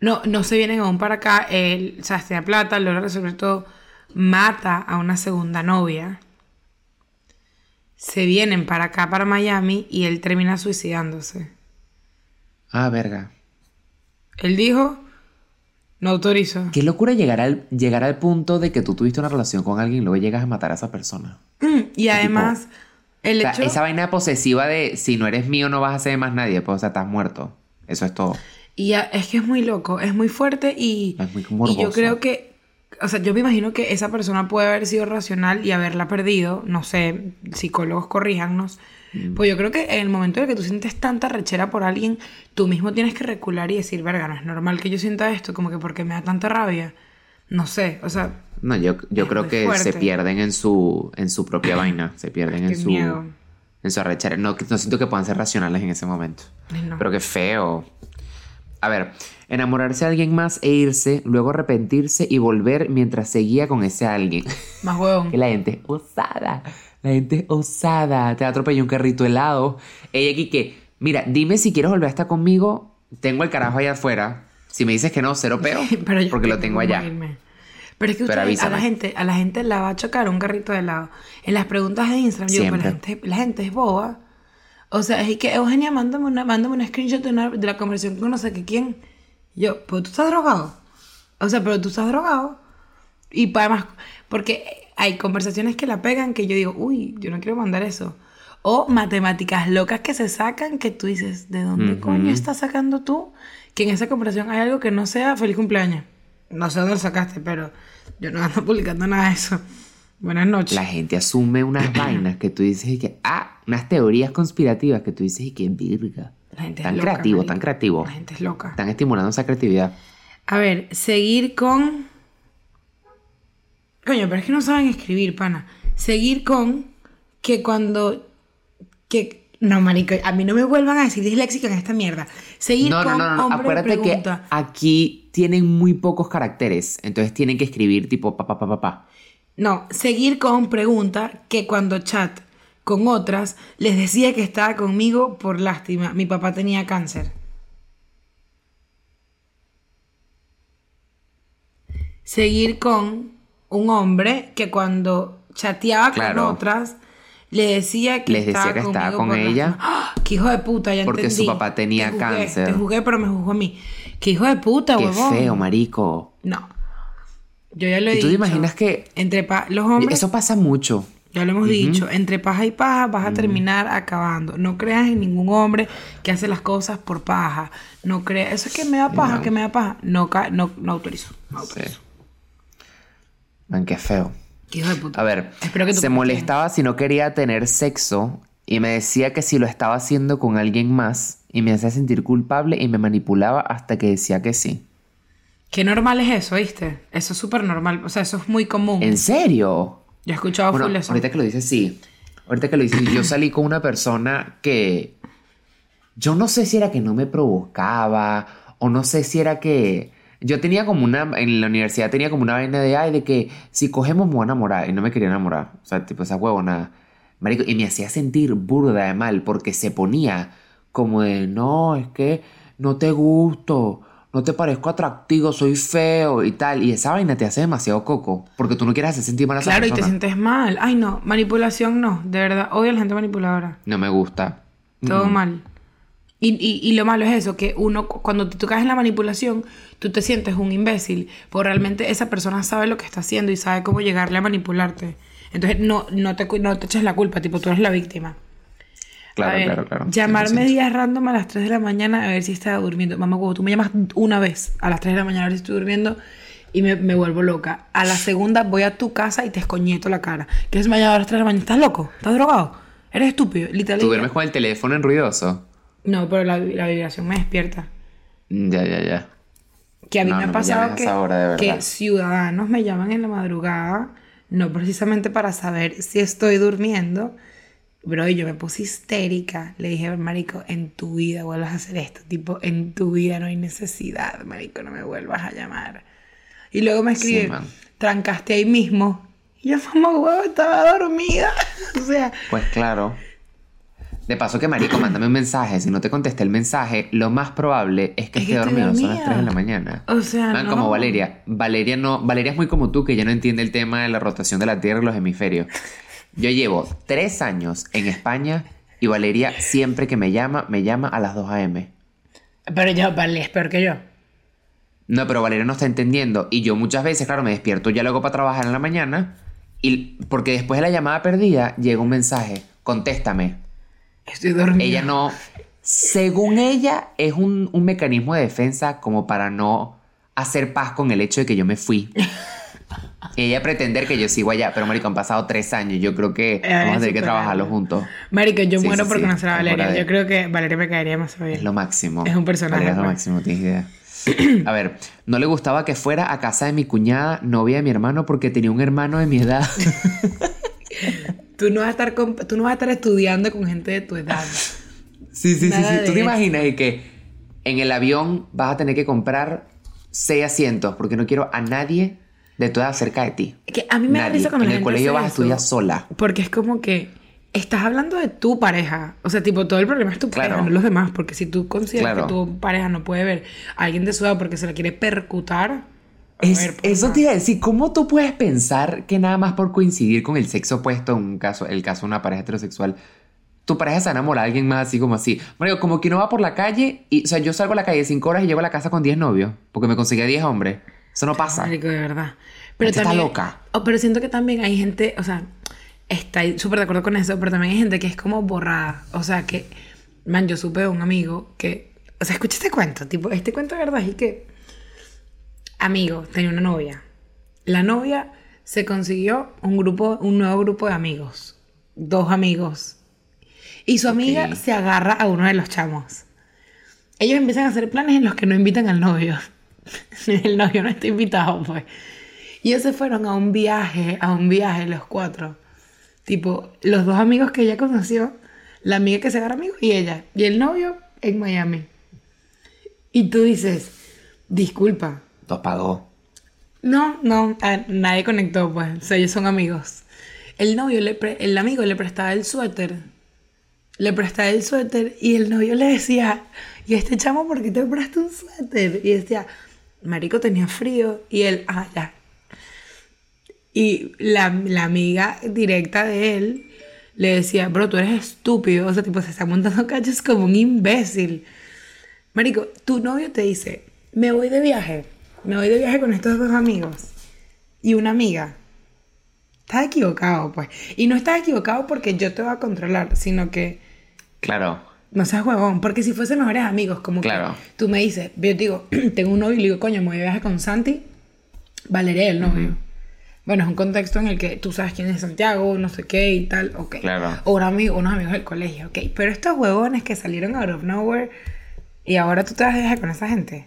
[SPEAKER 1] No, no se vienen aún para acá. Él, o sea, tiene plata, logra resolver todo. Mata a una segunda novia. Se vienen para acá, para Miami, y él termina suicidándose.
[SPEAKER 2] Ah, verga.
[SPEAKER 1] Él dijo, no autorizo.
[SPEAKER 2] Qué locura llegar al, llegar al punto de que tú tuviste una relación con alguien y luego llegas a matar a esa persona.
[SPEAKER 1] Mm, y además, el
[SPEAKER 2] O sea,
[SPEAKER 1] hecho...
[SPEAKER 2] esa vaina posesiva de si no eres mío no vas a ser más nadie, pues o sea, estás muerto. Eso es todo.
[SPEAKER 1] Y es que es muy loco, es muy fuerte y,
[SPEAKER 2] Es muy
[SPEAKER 1] y yo creo que, o sea, yo me imagino que esa persona puede haber sido racional y haberla perdido, no sé, psicólogos corríjanos,
[SPEAKER 2] Mm.
[SPEAKER 1] pues yo creo que en el momento en el que tú sientes tanta rechera por alguien, tú mismo tienes que recular y decir, verga, no es normal que yo sienta esto, como que porque me da tanta rabia, no sé, o sea,
[SPEAKER 2] No, yo, yo creo que
[SPEAKER 1] fuerte.
[SPEAKER 2] se pierden en su, en su propia vaina. Se pierden en su,
[SPEAKER 1] miedo.
[SPEAKER 2] en su arrechera. No, no siento que puedan ser racionales en ese momento.
[SPEAKER 1] Ay, no.
[SPEAKER 2] Pero qué feo. A ver, enamorarse de alguien más e irse, luego arrepentirse y volver mientras seguía con ese alguien.
[SPEAKER 1] más huevón.
[SPEAKER 2] que la gente es osada. La gente es osada. Te atropelló un carrito helado. Ella aquí que, mira, dime si quieres volver a estar conmigo. Tengo el carajo allá afuera. Si me dices que no, cero peo.
[SPEAKER 1] Pero
[SPEAKER 2] porque lo
[SPEAKER 1] tengo
[SPEAKER 2] allá.
[SPEAKER 1] irme. Pero es que ustedes- a la gente, a la gente la va a chocar un carrito de helado. En las preguntas de Instagram, yo digo, la gente, la gente es boba. O sea, es que Eugenia, mándame una, mándame un screenshot de, una- de la conversación con no sé qué quién. Yo, pero tú estás drogado. O sea, pero tú estás drogado. Y además, porque hay conversaciones que la pegan que yo digo, uy, yo no quiero mandar eso. O matemáticas locas que se sacan que tú dices, ¿de dónde coño estás sacando tú? Que en esa conversación hay algo que no sea feliz cumpleaños. No sé dónde lo sacaste, pero yo no ando publicando nada de eso. Buenas noches.
[SPEAKER 2] La gente asume unas vainas que tú dices y que, ah, unas teorías conspirativas que tú dices y que, virga.
[SPEAKER 1] La gente es
[SPEAKER 2] Tan
[SPEAKER 1] loca,
[SPEAKER 2] creativo,
[SPEAKER 1] marico.
[SPEAKER 2] tan creativo.
[SPEAKER 1] La gente es loca.
[SPEAKER 2] Están estimulando esa creatividad.
[SPEAKER 1] A ver, seguir con. Coño, pero es que no saben escribir, pana. Seguir con que cuando. Que. No, marico, a mí no me vuelvan a decir disléxica en esta mierda. Seguir
[SPEAKER 2] No, no,
[SPEAKER 1] con
[SPEAKER 2] no, no.
[SPEAKER 1] hombre
[SPEAKER 2] Acuérdate que aquí tienen muy pocos caracteres. Entonces tienen que escribir tipo pa, pa, pa, pa, pa.
[SPEAKER 1] No, seguir con pregunta que cuando chat con otras les decía que estaba conmigo por lástima. Mi papá tenía cáncer. Seguir con un hombre que cuando chateaba
[SPEAKER 2] Claro.
[SPEAKER 1] con otras le decía que
[SPEAKER 2] Les decía
[SPEAKER 1] estaba
[SPEAKER 2] que estaba con ella.
[SPEAKER 1] ¡Ah! ¡Qué hijo de puta! Ya
[SPEAKER 2] Porque su papá tenía
[SPEAKER 1] Te
[SPEAKER 2] cáncer.
[SPEAKER 1] Te juzgué, pero me juzgó a mí. ¡Qué hijo de puta,
[SPEAKER 2] Qué
[SPEAKER 1] huevón!
[SPEAKER 2] feo, marico.
[SPEAKER 1] No. Yo ya lo he
[SPEAKER 2] ¿Y tú te
[SPEAKER 1] dicho.
[SPEAKER 2] imaginas que
[SPEAKER 1] Entre los hombres
[SPEAKER 2] eso pasa mucho?
[SPEAKER 1] ya lo hemos dicho, entre paja y paja vas a terminar acabando. No creas en ningún hombre que hace las cosas por paja. No creas, eso es que me da paja,
[SPEAKER 2] No.
[SPEAKER 1] que me da paja. No, ca- no, no autorizo. No
[SPEAKER 2] Sí. Man, qué feo.
[SPEAKER 1] Qué hijo de puta.
[SPEAKER 2] A ver,
[SPEAKER 1] que
[SPEAKER 2] se molestaba si no quería tener sexo y me decía que si lo estaba haciendo con alguien más y me hacía sentir culpable y me manipulaba hasta que decía que sí.
[SPEAKER 1] Qué normal es eso, ¿viste? Eso es súper normal. O sea, eso es muy común.
[SPEAKER 2] ¿En serio?
[SPEAKER 1] Yo he escuchado
[SPEAKER 2] Bueno,
[SPEAKER 1] full eso.
[SPEAKER 2] ahorita que lo dices, sí. Ahorita que lo dices, yo salí con una persona que yo no sé si era que no me provocaba o no sé si era que yo tenía como una en la universidad tenía como una vaina de ay de que si cogemos me voy a enamorar y no me quería enamorar, o sea, tipo esa huevona. Marico, y me hacía sentir burda de mal porque se ponía como de no, es que no te gusto, no te parezco atractivo, soy feo y tal. Y esa vaina te hace demasiado coco porque tú no quieres hacer sentir mal a esa
[SPEAKER 1] Claro, y te sientes mal. Ay, no. Manipulación no. De verdad. Odio a la gente manipuladora.
[SPEAKER 2] No me gusta.
[SPEAKER 1] Todo mal. Y, y- y lo malo es eso, que uno, cu- cuando tú caes en la manipulación, tú te sientes un imbécil, porque realmente esa persona sabe lo que está haciendo y sabe cómo llegarle a manipularte. Entonces, no, no, te, no te eches la culpa, tipo, tú eres la víctima.
[SPEAKER 2] Claro,
[SPEAKER 1] ver,
[SPEAKER 2] claro, claro.
[SPEAKER 1] Llamarme
[SPEAKER 2] 100%.
[SPEAKER 1] días random a las 3 de la mañana a ver si estaba durmiendo. Mamá, huevo, tú me llamas una vez a las 3 de la mañana a ver si estoy durmiendo y me, me vuelvo loca. A la segunda voy a tu casa y te escoñeto la cara. ¿Quieres llamar a las 3 de la mañana? ¿Estás loco? ¿Estás drogado? ¿Eres estúpido? Literalmente.
[SPEAKER 2] ¿Tú duermes con el teléfono en ruidoso?
[SPEAKER 1] No, pero la, la vibración me despierta.
[SPEAKER 2] Ya, ya, ya.
[SPEAKER 1] Que a mí
[SPEAKER 2] No,
[SPEAKER 1] me ha
[SPEAKER 2] no
[SPEAKER 1] pasado que,
[SPEAKER 2] hora,
[SPEAKER 1] ciudadanos me llaman en la madrugada, no precisamente para saber si estoy durmiendo, Bro, y yo me puse histérica. Le dije, marico, en tu vida vuelvas a hacer esto. Tipo, en tu vida no hay necesidad, marico, no me vuelvas a llamar. Y luego me escribe,
[SPEAKER 2] Sí,
[SPEAKER 1] trancaste ahí mismo. Y yo, mamá, huevo, estaba dormida. o sea,
[SPEAKER 2] Pues claro. De paso que marico, mándame un mensaje. Si no te contesté el mensaje, lo más probable es que
[SPEAKER 1] Es que
[SPEAKER 2] esté dormido. Son las
[SPEAKER 1] dormida.
[SPEAKER 2] 3 de la mañana.
[SPEAKER 1] O sea,
[SPEAKER 2] Man,
[SPEAKER 1] no.
[SPEAKER 2] como Valeria. Valeria no, Valeria es muy como tú, que ya no entiende el tema de la rotación de la Tierra y los hemisferios. Yo llevo tres años en España y Valeria siempre que me llama, me llama a las 2 a.m.
[SPEAKER 1] Pero yo, vale, es peor que yo.
[SPEAKER 2] No, pero Valeria no está entendiendo. Y yo muchas veces, claro, me despierto ya luego para trabajar en la mañana. Y porque después de la llamada perdida, llega un mensaje. Contéstame.
[SPEAKER 1] Estoy dormida.
[SPEAKER 2] Ella no. Según ella, es un, un mecanismo de defensa como para no hacer paz con el hecho de que yo me fui. ella pretender que yo sigo allá, pero marico, han pasado tres años. Yo creo que
[SPEAKER 1] Eh,
[SPEAKER 2] vamos a tener que trabajarlo juntos.
[SPEAKER 1] Marico, yo
[SPEAKER 2] Sí,
[SPEAKER 1] muero
[SPEAKER 2] sí,
[SPEAKER 1] por
[SPEAKER 2] sí,
[SPEAKER 1] conocer a Valeria.
[SPEAKER 2] de-
[SPEAKER 1] Yo creo que Valeria me caería más bien.
[SPEAKER 2] Es lo máximo.
[SPEAKER 1] Es un personaje,
[SPEAKER 2] Valeria Es lo
[SPEAKER 1] pues.
[SPEAKER 2] máximo, tienes idea. A ver, no le gustaba que fuera a casa de mi cuñada, novia de mi hermano, porque tenía un hermano de mi edad.
[SPEAKER 1] Tú no vas a estar, con- tú no vas a estar estudiando con gente de tu edad.
[SPEAKER 2] Sí, sí, sí,
[SPEAKER 1] Nada
[SPEAKER 2] sí. ¿Tú te imaginas y que en el avión vas a tener que comprar seis asientos porque no quiero a nadie de tu edad cerca de ti?
[SPEAKER 1] Que a mí me da risa cuando
[SPEAKER 2] En
[SPEAKER 1] la
[SPEAKER 2] el
[SPEAKER 1] gente
[SPEAKER 2] colegio vas a estudiar sola.
[SPEAKER 1] Porque es como que estás hablando de tu pareja. O sea, tipo, todo el problema es tu
[SPEAKER 2] Claro.
[SPEAKER 1] pareja, no los demás. Porque si tú consideras
[SPEAKER 2] Claro.
[SPEAKER 1] que tu pareja no puede ver a alguien de su edad porque se la quiere percutar. A
[SPEAKER 2] Es-
[SPEAKER 1] ver, pues,
[SPEAKER 2] eso te iba a decir, ¿cómo tú puedes pensar que nada más por coincidir con el sexo opuesto, en un caso, el caso de una pareja heterosexual, tu pareja se enamora de alguien más así como así? Bueno, como que uno va por la calle y, o sea, yo salgo a la calle cinco horas y llego a la casa con 10 novios, porque me conseguí a 10 hombres. Eso no pasa.
[SPEAKER 1] Marico, de verdad.
[SPEAKER 2] Gente está loca.
[SPEAKER 1] Oh, pero siento que también hay gente, o sea, está súper de acuerdo con eso, pero también hay gente que es como borrada. O sea, que, man, yo supe de un amigo que, o sea, escucha este cuento, tipo, este cuento de verdad es que, amigo, tenía una novia. La novia se consiguió un grupo, un nuevo grupo de amigos. Dos amigos. Y su amiga se agarra a uno de los chamos. Ellos empiezan a hacer planes en los que no invitan al novio. El novio no está invitado, pues. Y ellos se fueron a un viaje, a un viaje los cuatro. Tipo, los dos amigos que ella conoció, la amiga que se agarra amigo y ella. Y el novio en Miami. Y tú dices, disculpa.
[SPEAKER 2] Dos.
[SPEAKER 1] No, no, nadie conectó, pues. O sea, ellos son amigos. El novio, le pre- el amigo le prestaba el suéter. Le prestaba el suéter y el novio le decía, ¿y este chamo por qué te presta un suéter? Y decía, Marico tenía frío. Y él, ah, ya. Y la, la amiga directa de él le decía, bro, tú eres estúpido. O sea, tipo, se está montando cachos como un imbécil. Marico, tu novio te dice, me voy de viaje, me voy de viaje con estos dos amigos y una amiga. Estás equivocado, pues. Y no estás equivocado porque yo te voy a controlar, sino que
[SPEAKER 2] Claro.
[SPEAKER 1] no seas huevón. Porque si fuesen mejores amigos, como
[SPEAKER 2] Claro.
[SPEAKER 1] que tú me dices, yo te digo, tengo un novio y le digo, coño, me voy de viaje con Santi, Valeria es el novio. Bueno, es un contexto en el que tú sabes quién es Santiago, no sé qué y tal, ok.
[SPEAKER 2] Claro.
[SPEAKER 1] O un amigo, unos amigos del colegio, ok. Pero estos huevones que salieron out of nowhere y ahora tú te vas de viaje con esa gente.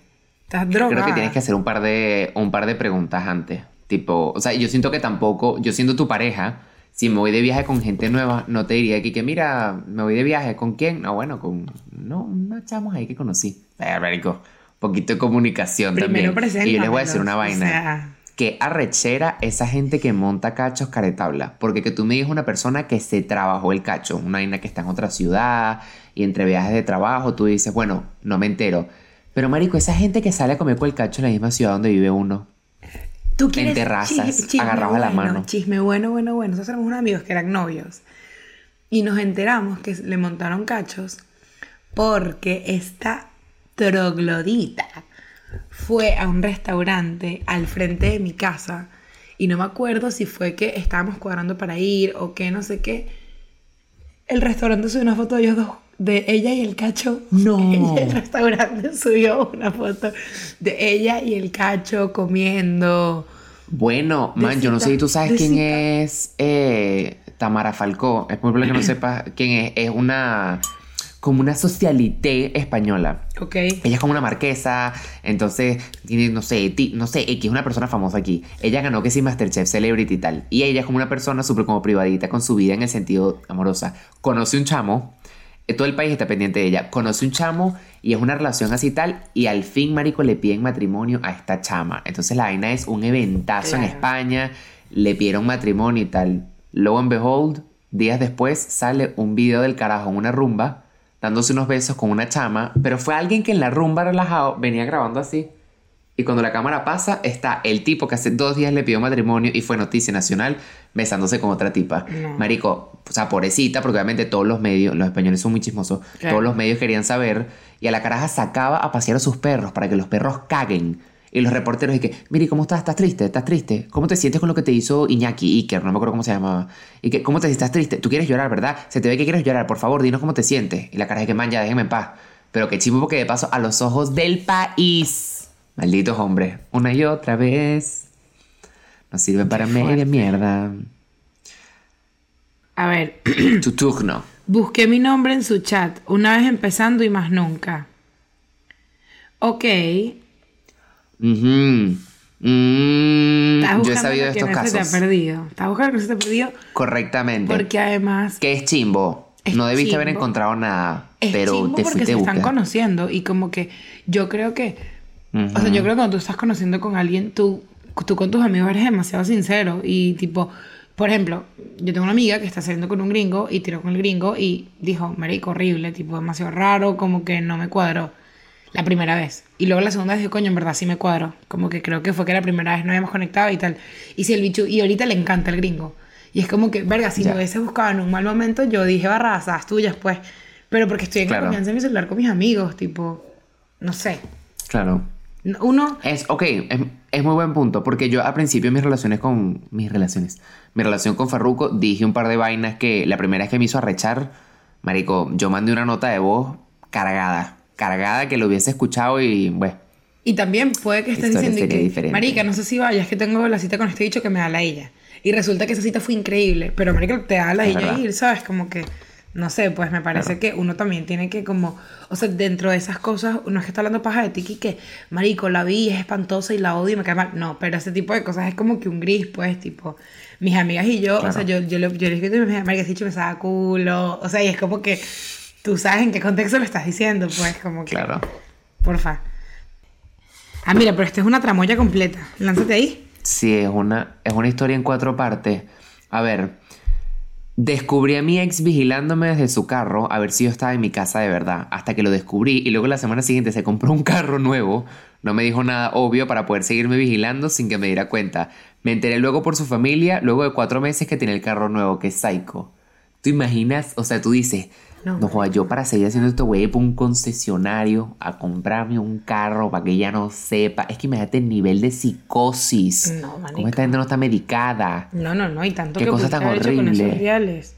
[SPEAKER 1] Estás drogada.
[SPEAKER 2] Creo que tienes que hacer un par de, un par de preguntas antes. Tipo, o sea, yo siento que tampoco, yo siendo tu pareja, si me voy de viaje con gente nueva, no te diría aquí que, mira, me voy de viaje, ¿con quién? No, bueno, con, no, unos chamos ahí que conocí. Eh, un poquito de comunicación
[SPEAKER 1] Primero
[SPEAKER 2] también. Y yo les voy a decir una vaina.
[SPEAKER 1] o sea.
[SPEAKER 2] Que arrechera esa gente que monta cachos caretabla. Porque que tú me digas una persona que se trabajó el cacho, una vaina que está en otra ciudad y entre viajes de trabajo, tú dices, bueno, no me entero. Pero marico, esa gente que sale a comer con el cacho en la misma ciudad donde vive uno.
[SPEAKER 1] Tú quieres
[SPEAKER 2] terrazas,
[SPEAKER 1] chisme
[SPEAKER 2] agarrados de la mano.
[SPEAKER 1] Chisme bueno, bueno, bueno. Nosotros tenemos unos amigos que eran novios. Y nos enteramos que le montaron cachos porque esta troglodita fue a un restaurante al frente de mi casa. Y no me acuerdo si fue que estábamos cuadrando para ir o que no sé qué. El restaurante subió una foto de ellos dos, de ella y el cacho.
[SPEAKER 2] No.
[SPEAKER 1] El restaurante subió una foto de ella y el cacho comiendo.
[SPEAKER 2] Bueno, man, yo no sé si tú sabes quién
[SPEAKER 1] cita.
[SPEAKER 2] es eh, Tamara Falcó. Es muy probable que no sepas quién es. Es una como una socialité española.
[SPEAKER 1] Ok.
[SPEAKER 2] Ella es como una marquesa, entonces tiene, no sé, ti- no sé, X, una persona famosa aquí. Ella ganó que sí Masterchef Celebrity y tal. Y ella es como una persona súper como privadita con su vida en el sentido amorosa. Conoce un chamo, todo el país está pendiente de ella. Conoce un chamo y es una relación así tal. Y al fin, marico, le piden matrimonio a esta chama. Entonces la vaina es un eventazo en. España. Le pidieron matrimonio y tal. Lo and behold, días después sale un video del carajo en una rumba dándose unos besos con una chama, pero fue alguien que en la rumba relajado venía grabando así. Y cuando la cámara pasa, está el tipo que hace dos días le pidió matrimonio y fue noticia nacional besándose con otra tipa.
[SPEAKER 1] No.
[SPEAKER 2] Marico, o sea, pobrecita, porque obviamente todos los medios, los españoles son muy chismosos,
[SPEAKER 1] Claro.
[SPEAKER 2] todos los medios querían saber. Y a la caraja sacaba a pasear a sus perros para que los perros caguen. Y los reporteros, y que, mire, ¿cómo estás? ¿Estás triste? ¿Estás triste? ¿Cómo te sientes con lo que te hizo Iñaki Iker? No me acuerdo cómo se llamaba. Y que, ¿cómo te sientes? ¿Estás triste? Tú quieres llorar, ¿verdad? Se te ve que quieres llorar. Por favor, dinos cómo te sientes. Y la cara es que, man, ya déjenme en paz. Pero qué chivo porque de paso a los ojos del país. Malditos hombres. Una y otra vez. No sirven para media mierda.
[SPEAKER 1] A ver,
[SPEAKER 2] Tu turno.
[SPEAKER 1] busqué mi nombre en su chat, una vez empezando y más nunca. Ok.
[SPEAKER 2] Ujú. Mm,
[SPEAKER 1] Estás
[SPEAKER 2] yo he sabido de estos
[SPEAKER 1] no se te ha
[SPEAKER 2] casos.
[SPEAKER 1] perdido. Estás buscando que se te ha perdido
[SPEAKER 2] Correctamente.
[SPEAKER 1] porque además
[SPEAKER 2] Que es chimbo.
[SPEAKER 1] Es
[SPEAKER 2] no debiste haber
[SPEAKER 1] chimbo.
[SPEAKER 2] encontrado nada.
[SPEAKER 1] es
[SPEAKER 2] pero
[SPEAKER 1] chimbo
[SPEAKER 2] te
[SPEAKER 1] porque
[SPEAKER 2] fuiste
[SPEAKER 1] se
[SPEAKER 2] a
[SPEAKER 1] están conociendo y como que yo creo que o sea, yo creo que cuando tú estás conociendo con alguien, tú, tú con tus amigos eres demasiado sincero y tipo, por ejemplo, yo tengo una amiga que está saliendo con un gringo y tiró con el gringo y dijo, marico, horrible, tipo, demasiado raro, como que no me cuadró la primera vez. Y luego la segunda vez dijo, coño, en verdad sí me cuadró. Como que creo que fue que la primera vez no habíamos conectado y tal. Y si el bicho, y ahorita le encanta el gringo. Y es como que, verga, si
[SPEAKER 2] Ya.
[SPEAKER 1] me hubiese buscado en un mal momento, yo dije barrazas tuyas, pues. Pero porque estoy en
[SPEAKER 2] Claro.
[SPEAKER 1] la confianza en mi celular con mis amigos, tipo, no sé.
[SPEAKER 2] Claro.
[SPEAKER 1] Uno,
[SPEAKER 2] Es, ok, es, es muy buen punto, porque yo al principio mis relaciones con... Mis relaciones. Mi relación con Farruko dije un par de vainas que la primera vez que me hizo arrechar, marico, yo mandé una nota de voz cargada. Cargada que lo hubiese escuchado y, bueno,
[SPEAKER 1] y también puede que estés diciendo que,
[SPEAKER 2] diferente.
[SPEAKER 1] marica, no sé si vayas, que tengo la cita con este bicho que me da la ella. Y resulta que esa cita fue increíble, pero marica, te da la
[SPEAKER 2] Es
[SPEAKER 1] ella
[SPEAKER 2] verdad.
[SPEAKER 1] ir, ¿sabes? Como que, no sé, pues me parece que uno también tiene que como, o sea, dentro de esas cosas, uno es que está hablando paja de ti y que, marico, la vi, es espantosa y la odio y me cae mal. No, pero ese tipo de cosas es como que un gris, pues, tipo, mis amigas y yo, o sea, yo, yo, le, yo le escribo a mis amigas, me saca culo, o sea, y es como que tú sabes en qué contexto lo estás diciendo, pues, como que...
[SPEAKER 2] claro.
[SPEAKER 1] Porfa. Ah, mira, pero esta es una tramoya completa. Lánzate ahí.
[SPEAKER 2] Sí, es una, es una historia en cuatro partes. A ver, descubrí a mi ex vigilándome desde su carro a ver si yo estaba en mi casa de verdad, hasta que lo descubrí y luego la semana siguiente se compró un carro nuevo. No me dijo nada obvio para poder seguirme vigilando sin que me diera cuenta. Me enteré luego por su familia, luego de cuatro meses que tiene el carro nuevo, que es psycho. ¿Tú imaginas? O sea, tú dices,
[SPEAKER 1] No.
[SPEAKER 2] no, joda, yo para seguir haciendo esto voy a ir por un concesionario a comprarme un carro para que ella no sepa. Es que imagínate el nivel de psicosis.
[SPEAKER 1] No,
[SPEAKER 2] Como
[SPEAKER 1] marica.
[SPEAKER 2] esta gente no está medicada.
[SPEAKER 1] No, no, no. Y tanto
[SPEAKER 2] Qué
[SPEAKER 1] que
[SPEAKER 2] cosa tan
[SPEAKER 1] haber hecho con
[SPEAKER 2] horrible.
[SPEAKER 1] esos reales.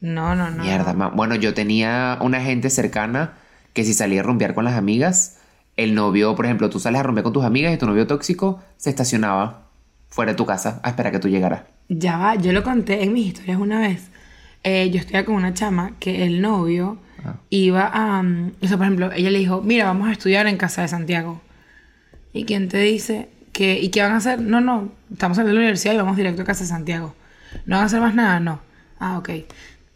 [SPEAKER 1] No, no, no.
[SPEAKER 2] Mierda,
[SPEAKER 1] no.
[SPEAKER 2] Bueno, yo tenía una gente cercana que si salía a rumbear con las amigas, el novio, por ejemplo, tú sales a rumbear con tus amigas y tu novio tóxico se estacionaba fuera de tu casa a esperar que tú llegaras.
[SPEAKER 1] Ya va, yo lo conté en mis historias una vez. Eh, yo estoy con una chama que el novio
[SPEAKER 2] Ah.
[SPEAKER 1] iba a... mm, o sea, por ejemplo, ella le dijo, mira, vamos a estudiar en casa de Santiago. ¿Y quién te dice que... ¿Y qué van a hacer? No, no, estamos en la universidad y vamos directo a casa de Santiago. ¿No van a hacer más nada? No. Ah, ok.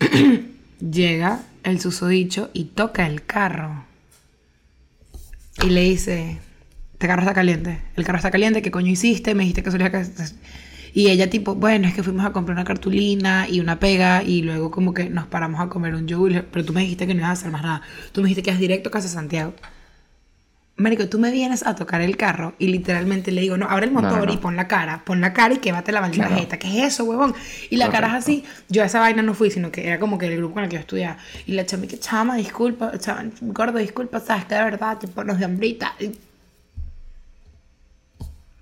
[SPEAKER 1] Llega el susodicho y toca el carro. Y le dice, este carro está caliente, el carro está caliente, ¿qué coño hiciste? Me dijiste que solía que... Y ella tipo, bueno, es que fuimos a comprar una cartulina y una pega y luego como que nos paramos a comer un yogur, pero tú me dijiste que no ibas a hacer más nada. Tú me dijiste que ibas directo a casa Santiago. Marico, tú me vienes a tocar el carro y literalmente le digo, no, abre el motor
[SPEAKER 2] no.
[SPEAKER 1] y pon la cara, pon la cara y quémate la maldita
[SPEAKER 2] Claro.
[SPEAKER 1] jeta. ¿Qué es eso, huevón? Y la cara es así. Yo a esa vaina no fui, sino que era como que el grupo con el que yo estudiaba. Y la chama, que chama, disculpa, chama, gordo, disculpa, sabes que de verdad, tipo, nos de hambrita.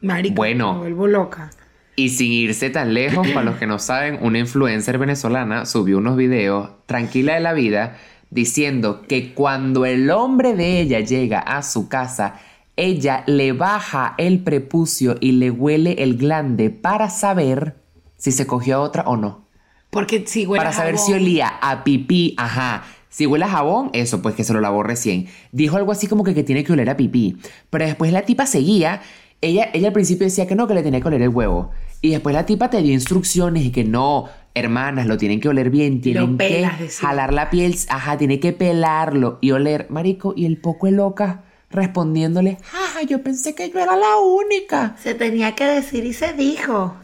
[SPEAKER 1] Marico,
[SPEAKER 2] Bueno.
[SPEAKER 1] me vuelvo loca.
[SPEAKER 2] Y sin irse tan lejos, para los que no saben, una influencer venezolana subió unos videos tranquila de la vida diciendo que cuando el hombre de ella llega a su casa, ella le baja el prepucio y le huele el glande para saber si se cogió a otra o no.
[SPEAKER 1] Porque si huele
[SPEAKER 2] para saber si olía a pipí, ajá, Si huele a jabón, eso, pues que se lo lavó recién. Dijo algo así como que, que tiene que oler a pipí. Pero después la tipa seguía. Ella, ella al principio decía que no, que le tenía que oler el huevo. Y después la tipa te dio instrucciones y que no, hermanas, lo tienen que oler bien, tienen
[SPEAKER 1] pelas,
[SPEAKER 2] que jalar la piel, ajá, tiene que pelarlo y oler. Marico, y el poco de loca respondiéndole, ajá, yo pensé que yo era la única.
[SPEAKER 1] Se tenía que decir y se dijo.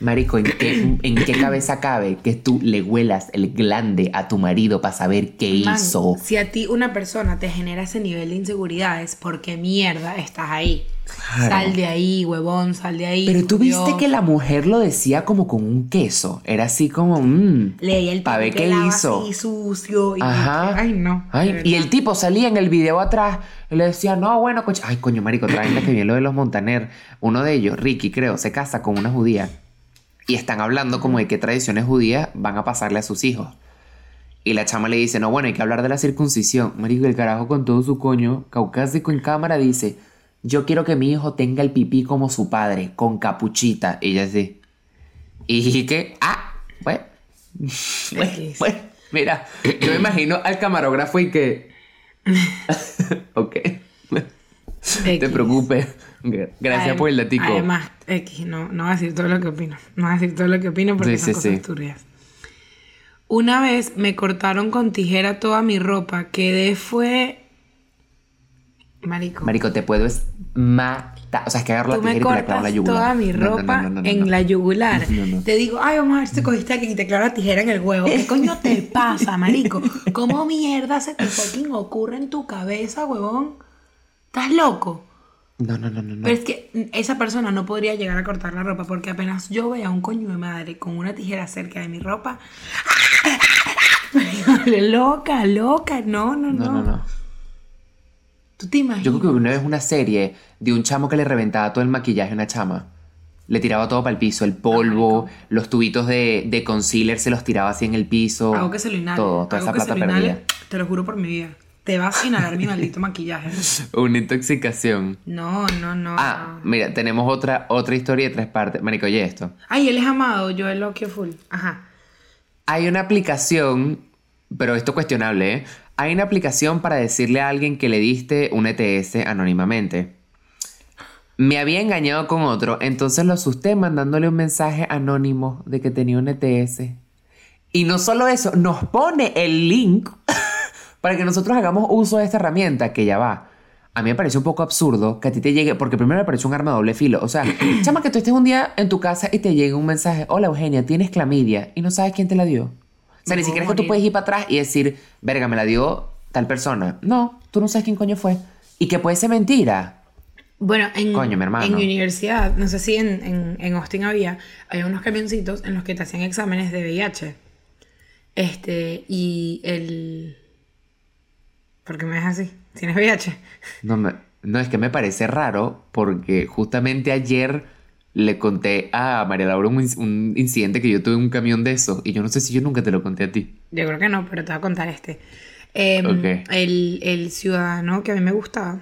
[SPEAKER 2] Marico, ¿en qué, ¿en qué cabeza cabe que tú le huelas el glande a tu marido para saber qué
[SPEAKER 1] Man,
[SPEAKER 2] hizo?
[SPEAKER 1] si a ti una persona te genera ese nivel de inseguridades, ¿por qué mierda estás ahí?
[SPEAKER 2] Claro.
[SPEAKER 1] Sal de ahí, huevón, sal de ahí.
[SPEAKER 2] Pero tú viste que la mujer lo decía como con un queso. Era así como, mmm.
[SPEAKER 1] Leía el
[SPEAKER 2] Pa' ver qué hizo.
[SPEAKER 1] así, sucio. Y
[SPEAKER 2] Ajá.
[SPEAKER 1] Ay, no.
[SPEAKER 2] Ay, y el tipo salía en el video atrás y le decía, no, bueno, coche. Ay, coño, marico, traen que viene lo de los Montaner. Uno de ellos, Ricky, creo, se casa con una judía. Y están hablando como de qué tradiciones judías van a pasarle a sus hijos. Y la chama le dice, no, bueno, hay que hablar de la circuncisión. Marico, el carajo con todo su coño, caucásico en cámara, dice, yo quiero que mi hijo tenga el pipí como su padre, con capuchita. Y ella así. Y dije que, ah, bueno,
[SPEAKER 1] X.
[SPEAKER 2] bueno, mira, yo me imagino al camarógrafo y que... ok, te
[SPEAKER 1] X.
[SPEAKER 2] preocupes. Gracias por el datico.
[SPEAKER 1] Además, X, no, no voy a decir todo lo que opino. No voy a decir todo lo que opino porque
[SPEAKER 2] Sí,
[SPEAKER 1] son
[SPEAKER 2] sí,
[SPEAKER 1] cosas
[SPEAKER 2] sí.
[SPEAKER 1] turbias. Una vez me cortaron con tijera toda mi ropa. Quedé fue... Marico.
[SPEAKER 2] Marico, te puedo es matar. O sea, es que agarro la
[SPEAKER 1] me
[SPEAKER 2] tijera y te la clavo en la yugular.
[SPEAKER 1] toda mi ropa
[SPEAKER 2] no, no, no,
[SPEAKER 1] en la yugular. Te digo, ay, vamos a ver si te cogiste aquí y te clavo la tijera en el huevo. ¿Qué coño te pasa, marico? ¿Cómo mierda se te fucking ocurre en tu cabeza, huevón? ¿Estás loco?
[SPEAKER 2] No, no, no, no. no.
[SPEAKER 1] Pero es que esa persona no podría llegar a cortar la ropa porque apenas yo vea a un coño de madre con una tijera cerca de mi ropa. loca, loca. No, no, no.
[SPEAKER 2] No, no, no.
[SPEAKER 1] ¿Tú te imaginas?
[SPEAKER 2] Yo creo que una vez una serie de un chamo que le reventaba todo el maquillaje a una chama. Le tiraba todo para el piso, el polvo, los tubitos de, de concealer se los tiraba así en el piso.
[SPEAKER 1] Hago que se lo inhale.
[SPEAKER 2] Todo, toda esa plata perdida.
[SPEAKER 1] Te lo juro por mi vida. Te vas a inhalar mi maldito maquillaje.
[SPEAKER 2] Una intoxicación.
[SPEAKER 1] No, no, no.
[SPEAKER 2] Ah,
[SPEAKER 1] no.
[SPEAKER 2] mira, tenemos otra, otra historia de tres partes. Marico, oye esto.
[SPEAKER 1] Ay, él es amado, yo el Loki full. Ajá.
[SPEAKER 2] Hay una aplicación, pero esto es cuestionable, ¿eh? Hay una aplicación para decirle a alguien que le diste un ETS anónimamente. Me había engañado con otro, entonces lo asusté mandándole un mensaje anónimo de que tenía un ETS. Y no solo eso, nos pone el link para que nosotros hagamos uso de esta herramienta que ya va. A mí me pareció un poco absurdo que a ti te llegue, porque primero me pareció un arma de doble filo. O sea, chama, que tú estés un día en tu casa y te llegue un mensaje: Hola Eugenia, tienes clamidia y no sabes quién te la dio. O sea,
[SPEAKER 1] Me
[SPEAKER 2] ni siquiera es que tú puedes ir para atrás y decir, verga, me la dio tal persona. No, tú no sabes quién coño fue. Y que puede ser mentira.
[SPEAKER 1] Bueno, en,
[SPEAKER 2] Coño, mi hermano.
[SPEAKER 1] en universidad, no sé si en, en, en Austin había, había unos camioncitos en los que te hacían exámenes de VIH. Este, y el... ¿Por qué me ves así? ¿Tienes VIH?
[SPEAKER 2] No, me- no, es que me parece raro porque justamente ayer le conté a María Laura un, inc- un incidente que yo tuve en un camión de esos y yo no sé si yo nunca te lo conté a ti.
[SPEAKER 1] Yo creo que no, pero te voy a contar este.
[SPEAKER 2] Ok.
[SPEAKER 1] el, el ciudadano que a mí me gustaba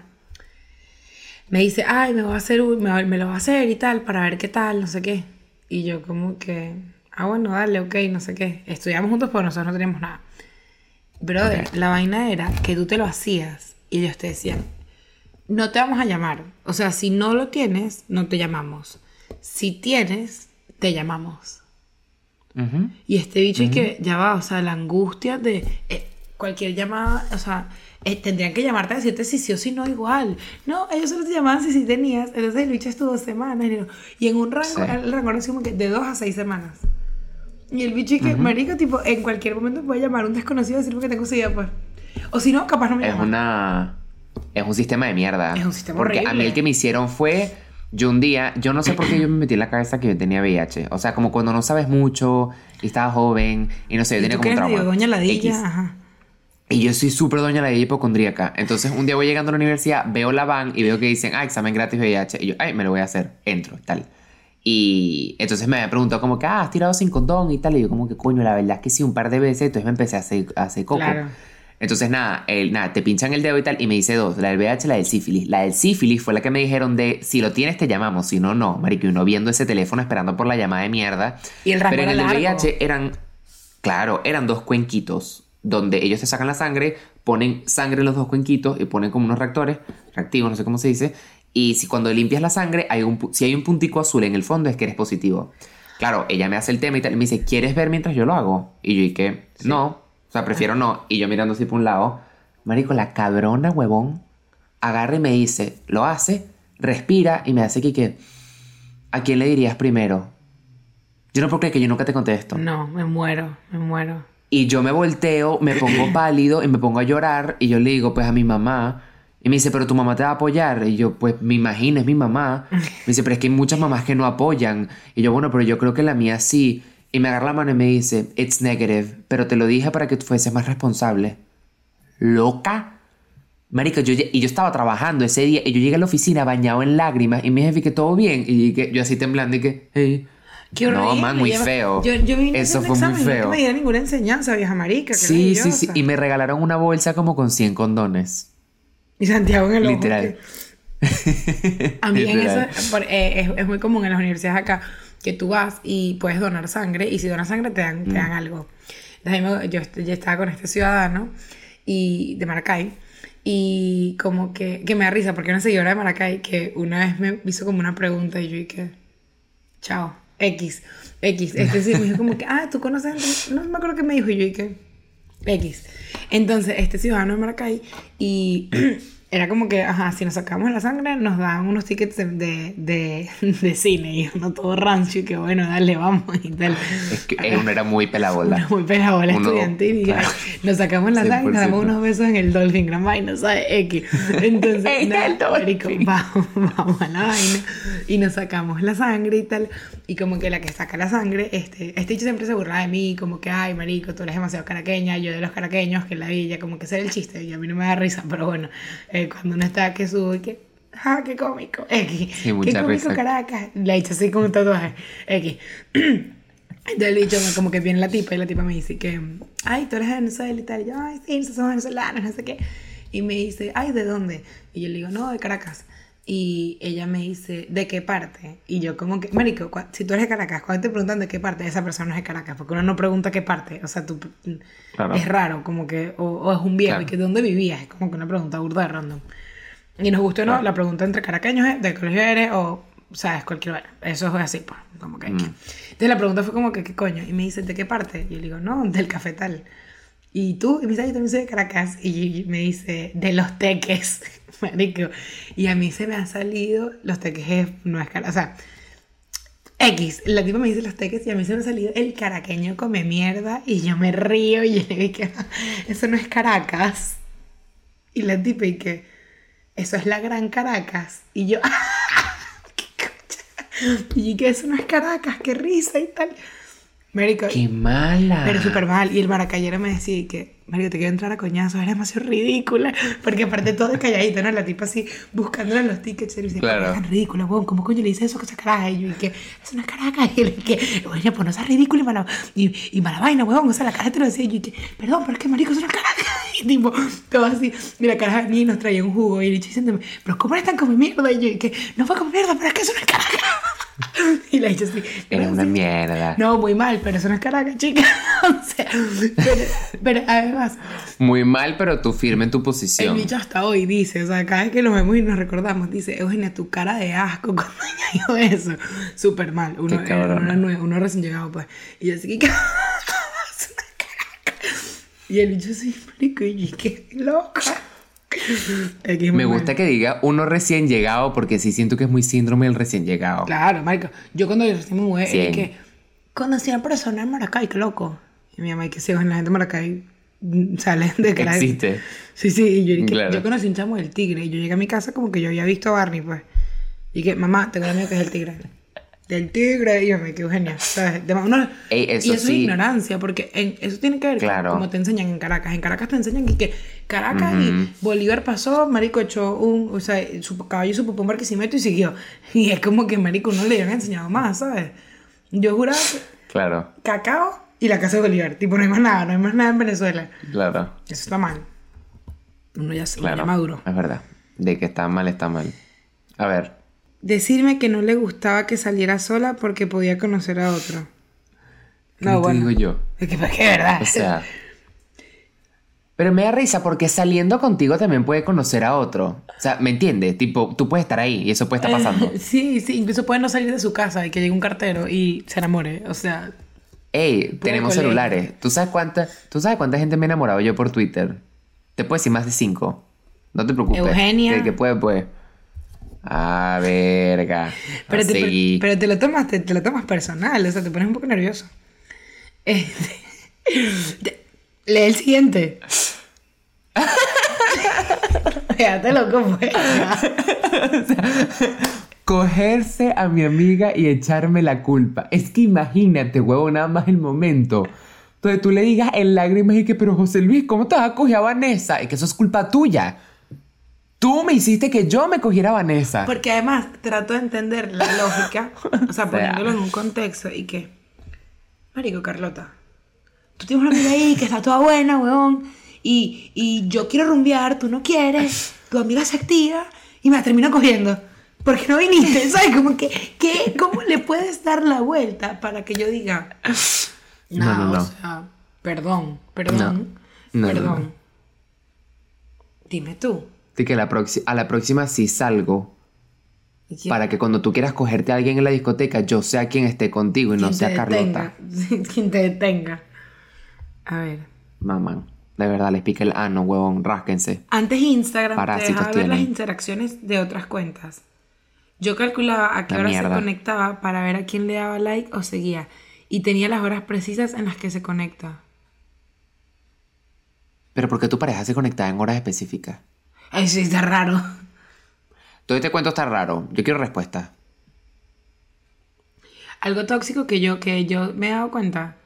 [SPEAKER 1] me dice, ay, me, va a hacer, me, me lo va a hacer y tal, para ver qué tal, no sé qué. Y yo como que, ah, bueno, dale, ok, no sé qué. Estudiamos juntos porque nosotros no teníamos nada. Brother, la vaina era que tú te lo hacías y ellos te decían, no te vamos a llamar. O sea, si no lo tienes, no te llamamos. Si tienes, te llamamos. Y este bicho y que ya va, o sea, la angustia de eh, cualquier llamada, o sea, eh, tendrían que llamarte a decirte si sí o si no igual. No, ellos solo te llamaban si sí tenías. Entonces el bicho estuvo semanas y, en un rango,
[SPEAKER 2] Sí.
[SPEAKER 1] el rango era como que de dos a seis semanas. Y el bicho y que, marico, tipo, en cualquier momento puede llamar a un desconocido a decirme que tengo sida, pues. O si no, capaz no me
[SPEAKER 2] Es
[SPEAKER 1] llama.
[SPEAKER 2] una. Es un sistema de mierda.
[SPEAKER 1] Es un sistema
[SPEAKER 2] Porque a mí
[SPEAKER 1] horrible.
[SPEAKER 2] el que me hicieron fue. Yo un día, yo no sé por qué yo me metí en la cabeza que yo tenía VIH. O sea, como cuando no sabes mucho y estaba joven y no sé, yo
[SPEAKER 1] Y
[SPEAKER 2] tenía como trauma.
[SPEAKER 1] doña ladilla, ajá.
[SPEAKER 2] Y yo soy súper doña la hipocondríaca. Entonces, un día voy llegando a la universidad, veo la van y veo que dicen, ah, examen gratis VIH. Y yo, ay, me lo voy a hacer. Entro, tal. Y entonces me había preguntado como que, ah, has tirado sin condón y tal. Y yo como que, coño, la verdad es que sí, un par de veces. Entonces me empecé a hacer, a hacer coco.
[SPEAKER 1] Claro.
[SPEAKER 2] Entonces, nada, el, nada, te pinchan el dedo y tal. Y me dice dos, la del VIH y la del sífilis. La del sífilis fue la que me dijeron de, si lo tienes te llamamos, si no, no. Marico, y uno viendo ese teléfono esperando por la llamada de mierda.
[SPEAKER 1] Y el
[SPEAKER 2] Pero en el. VIH eran, claro, eran dos cuenquitos. donde ellos te sacan la sangre, ponen sangre en los dos cuenquitos y ponen como unos reactores, reactivos, no sé cómo se dice, y si cuando limpias la sangre, hay un, si hay un puntico azul en el fondo, es que eres positivo. Claro, ella me hace el tema y tal, y me dice, ¿quieres ver mientras yo lo hago? Y yo dije, no, o sea, prefiero no. Y yo mirando así por un lado, marico, la cabrona huevón, agarra y me dice, lo hace, respira y me hace que, que ¿a quién le dirías primero? Yo no puedo creer que yo nunca te contesto.
[SPEAKER 1] No, me muero, me muero.
[SPEAKER 2] Y yo me volteo, me pongo pálido y me pongo a llorar y yo le digo, pues a mi mamá. Y me dice, pero tu mamá te va a apoyar. Y yo, pues me imagino, es mi mamá. Me dice, pero es que hay muchas mamás que no apoyan. Y yo, bueno, pero yo creo que la mía sí. Y me agarra la mano y me dice, it's negative, pero te lo dije para que tú fueses más responsable. ¿Loca? Marica, yo, y yo estaba trabajando ese día y yo llegué a la oficina bañado en lágrimas y mi jefe que todo bien. Y que yo así temblando y que, hey.
[SPEAKER 1] Qué
[SPEAKER 2] no,
[SPEAKER 1] horrible,
[SPEAKER 2] man, muy feo.
[SPEAKER 1] Yo, yo vine
[SPEAKER 2] Eso fue muy
[SPEAKER 1] examen, No
[SPEAKER 2] feo.
[SPEAKER 1] que me diera ninguna enseñanza, vieja marica.
[SPEAKER 2] Sí, sí, sí. Y me regalaron una bolsa como con 100 condones.
[SPEAKER 1] Y Santiago en el ojo,
[SPEAKER 2] Literal.
[SPEAKER 1] que- A mí en eso
[SPEAKER 2] Literal.
[SPEAKER 1] eh, es, es muy común en las universidades acá que tú vas y puedes donar sangre y si donas sangre te dan, te
[SPEAKER 2] Mm.
[SPEAKER 1] dan algo. Entonces, yo, yo estaba con este ciudadano y, de Maracay y como que, que me da risa porque una seguidora de Maracay que una vez me hizo como una pregunta y yo dije, chao, X, X. Este sí me dijo como que, ah, tú conoces, a gente?" no me acuerdo qué me dijo y yo dije, X. Entonces, este ciudadano de Maracay y era como que, ajá, si nos sacamos la sangre, nos dan unos tickets de, de, de, de cine y uno todo rancio y que bueno, dale, vamos y tal.
[SPEAKER 2] Es que uno era muy pelabola.
[SPEAKER 1] Una muy pelabola
[SPEAKER 2] Uno-
[SPEAKER 1] estudiantil y
[SPEAKER 2] claro.
[SPEAKER 1] ay, nos sacamos la sangre, nos damos
[SPEAKER 2] 100%.
[SPEAKER 1] unos besos en el Dolphin, gran vaina, ¿sabes? X. Entonces,
[SPEAKER 2] En
[SPEAKER 1] nada, marico, vamos, vamos a la vaina y nos sacamos la sangre y tal. Y como que la que saca la sangre, este, este dicho siempre se burlaba de mí, como que, ay, marico, tú eres demasiado caraqueña, yo de los caraqueños, que la villa, como que ese era el chiste, y a mí no me da risa, pero bueno, eh, cuando uno está que sube, que, ah, qué cómico, X,
[SPEAKER 2] Sí,
[SPEAKER 1] qué cómico
[SPEAKER 2] risa.
[SPEAKER 1] Caracas, la he hecho así con un tatuaje, X. Entonces le he dicho, como que viene la tipa y la tipa me dice que, ay, tú eres de Venezuela y tal. Y yo, ay, sí, nosotros somos venezolanos, no sé qué. Y me dice, ay, ¿de dónde? Y yo le digo, no, de Caracas. Y ella me dice, ¿de qué parte? Y yo como que, marico, si tú eres de Caracas, cuando te preguntan de qué parte, esa persona es de Caracas, porque uno no pregunta qué parte, o sea, tú,
[SPEAKER 2] Claro.
[SPEAKER 1] es raro, como que, o, o es un viejo,
[SPEAKER 2] Claro.
[SPEAKER 1] y que ¿de dónde vivías? Es como que una pregunta burda de random. Y nos gusta o no,
[SPEAKER 2] Claro.
[SPEAKER 1] la pregunta entre caraqueños es de qué colegio eres o, sabes, cualquier. Eso es así, pues, como que.
[SPEAKER 2] Mm.
[SPEAKER 1] Entonces la pregunta fue como que, ¿qué coño? Y me dice, ¿de qué parte? Y yo le digo, no, del cafetal. ¿Y tú? Y me dice, "Ah, yo también soy de Caracas. Y me dice, de los teques, marico. Y a mí se me ha salido, los teques es- no es Caracas, o sea, X, la tipa me dice los teques y a mí se me ha salido el caraqueño come mierda y yo me río y le digo que eso no es Caracas. Y la tipa y que eso es la gran Caracas. Y yo, ¿qué concha? Y que eso no es Caracas, qué risa y tal. Marico,
[SPEAKER 2] ¡Qué mala!
[SPEAKER 1] pero súper mal. Y el maracayero me decía que, Mario, te quiero entrar a coñazos, eres demasiado ridícula. Porque aparte todo es calladito, ¿no? La tipa así, buscándole los tickets. Y dice,
[SPEAKER 2] Claro.
[SPEAKER 1] tan ridícula, weón. ¿Cómo coño le dice eso que esa caraja? Y yo, y que, es una caraca. Y él, y que, oye, pues no seas ridícula y mala, y, y mala vaina, weón. O sea, la cara te lo decía. Y yo, y que, perdón, pero es que marico es una caraca. Y tipo, todo así. Y la caraja y nos traía un jugo. Y dicho diciéndome, pero ¿cómo eres tan come mierda? Y yo, y que, no fue como mierda, pero es que es una caraca. Y la dicho así.
[SPEAKER 2] Era
[SPEAKER 1] "No,
[SPEAKER 2] una
[SPEAKER 1] sí".
[SPEAKER 2] mierda.
[SPEAKER 1] No, muy mal, pero eso no es Caracas, chica. o sea, pero, pero además,
[SPEAKER 2] Muy mal, pero tú firme en tu
[SPEAKER 1] el
[SPEAKER 2] posición.
[SPEAKER 1] bicho hasta hoy dice, o sea, cada vez que lo vemos y nos recordamos, dice, Eugenia, tu cara de asco cuando dijo eso. Súper mal. Uno,
[SPEAKER 2] cabrona.
[SPEAKER 1] uno, uno recién llegado, pues. Y yo así que. Y el bicho así, marico, y qué loca.
[SPEAKER 2] Me gusta que diga uno recién llegado porque sí siento que es muy síndrome del recién llegado.
[SPEAKER 1] Claro, marico. Yo cuando yo recién me mudé, es que conocí a una persona en Maracay, qué loco. Y mi mamá, y que sí, la gente de Maracay mm, sale de que la-
[SPEAKER 2] Existe.
[SPEAKER 1] Sí, sí, y yo, y que-
[SPEAKER 2] Claro.
[SPEAKER 1] yo conocí un chamo del tigre y yo llegué a mi casa como que yo había visto a Barney, pues. Y que, mamá, tengo un amigo que es el tigre. Del tigre, y yo me quedé Eugenia, ¿sabes? De- uno-
[SPEAKER 2] Ey, eso
[SPEAKER 1] y eso
[SPEAKER 2] sí.
[SPEAKER 1] es ignorancia, porque en- eso tiene que ver
[SPEAKER 2] Claro.
[SPEAKER 1] con cómo te enseñan en Caracas. En Caracas te enseñan que, que Caracas
[SPEAKER 2] Ujú.
[SPEAKER 1] y Bolívar pasó, marico echó un, o sea, su caballo su popó un barquisimeto y siguió. Y es como que, marico, no le habían enseñado más, ¿sabes? Yo juraba que
[SPEAKER 2] Claro,
[SPEAKER 1] cacao y la casa de Bolívar. Tipo, no hay más nada, no hay más nada en Venezuela.
[SPEAKER 2] claro,
[SPEAKER 1] Eso está mal. Uno ya, se-
[SPEAKER 2] claro.
[SPEAKER 1] maduro.
[SPEAKER 2] Es verdad. De que está mal, está mal. A ver,
[SPEAKER 1] Decirme que no le gustaba que saliera sola porque podía conocer a otro.
[SPEAKER 2] ¿qué te digo yo?
[SPEAKER 1] Es que es que es verdad.
[SPEAKER 2] O sea, Pero me da risa porque saliendo contigo también puede conocer a otro. O sea, ¿me entiendes? Tipo, tú puedes estar ahí y eso puede estar pasando.
[SPEAKER 1] Sí, sí, incluso puede no salir de su casa y que llegue un cartero y se enamore. O sea,
[SPEAKER 2] Ey, tenemos
[SPEAKER 1] colegio.
[SPEAKER 2] celulares. ¿Tú sabes, cuánta, ¿Tú sabes cuánta gente me he enamorado yo por Twitter? Te puedo decir más de cinco. No te preocupes.
[SPEAKER 1] Eugenia.
[SPEAKER 2] Que, que puede, puede. Ah, verga.
[SPEAKER 1] pero te,
[SPEAKER 2] seguir.
[SPEAKER 1] pero te lo tomas, te, te lo tomas personal, o sea, te pones un poco nervioso. Este, te- lee el siguiente. Fíjate loco, pues.
[SPEAKER 2] Cogerse a mi amiga y echarme la culpa. Es que imagínate, huevo, nada más el momento. Entonces tú le digas en lágrimas y que, pero José Luis, ¿cómo te vas a coger a Vanessa? Y que eso es culpa tuya. Tú me hiciste que yo me cogiera a Vanessa.
[SPEAKER 1] Porque además trato de entender la lógica, o sea, poniéndolo en un contexto y que, Marico, Carlota, tú tienes una amiga ahí que está toda buena, weón, y, y yo quiero rumbear, tú no quieres, tu amiga se activa y me la termino cogiendo. ¿Por qué no viniste? ¿Sabes? Como que, ¿qué? ¿Cómo le puedes dar la vuelta para que yo diga,
[SPEAKER 2] No, no, no.
[SPEAKER 1] o sea, perdón, perdón, perdón. Dime tú.
[SPEAKER 2] Así que la proxi- a la próxima sí salgo
[SPEAKER 1] ¿y quién-
[SPEAKER 2] para que cuando tú quieras cogerte a alguien en la discoteca, yo sea quien esté contigo y no sea
[SPEAKER 1] te
[SPEAKER 2] Carlota.
[SPEAKER 1] detenga. Quien te detenga. A ver.
[SPEAKER 2] Mamá, de verdad, les pique el ano, huevón, rásquense.
[SPEAKER 1] Antes Instagram te
[SPEAKER 2] Parásitos
[SPEAKER 1] dejaba ver las interacciones de otras cuentas. Yo calculaba a qué
[SPEAKER 2] La
[SPEAKER 1] hora
[SPEAKER 2] mierda.
[SPEAKER 1] se conectaba para ver a quién le daba like o seguía. Y tenía las horas precisas en las que se conecta.
[SPEAKER 2] Pero ¿por qué tu pareja se conecta en horas específicas?
[SPEAKER 1] Ay, sí, está raro.
[SPEAKER 2] Todo este cuento está raro. Yo quiero respuesta.
[SPEAKER 1] Algo tóxico que yo, que yo me he dado cuenta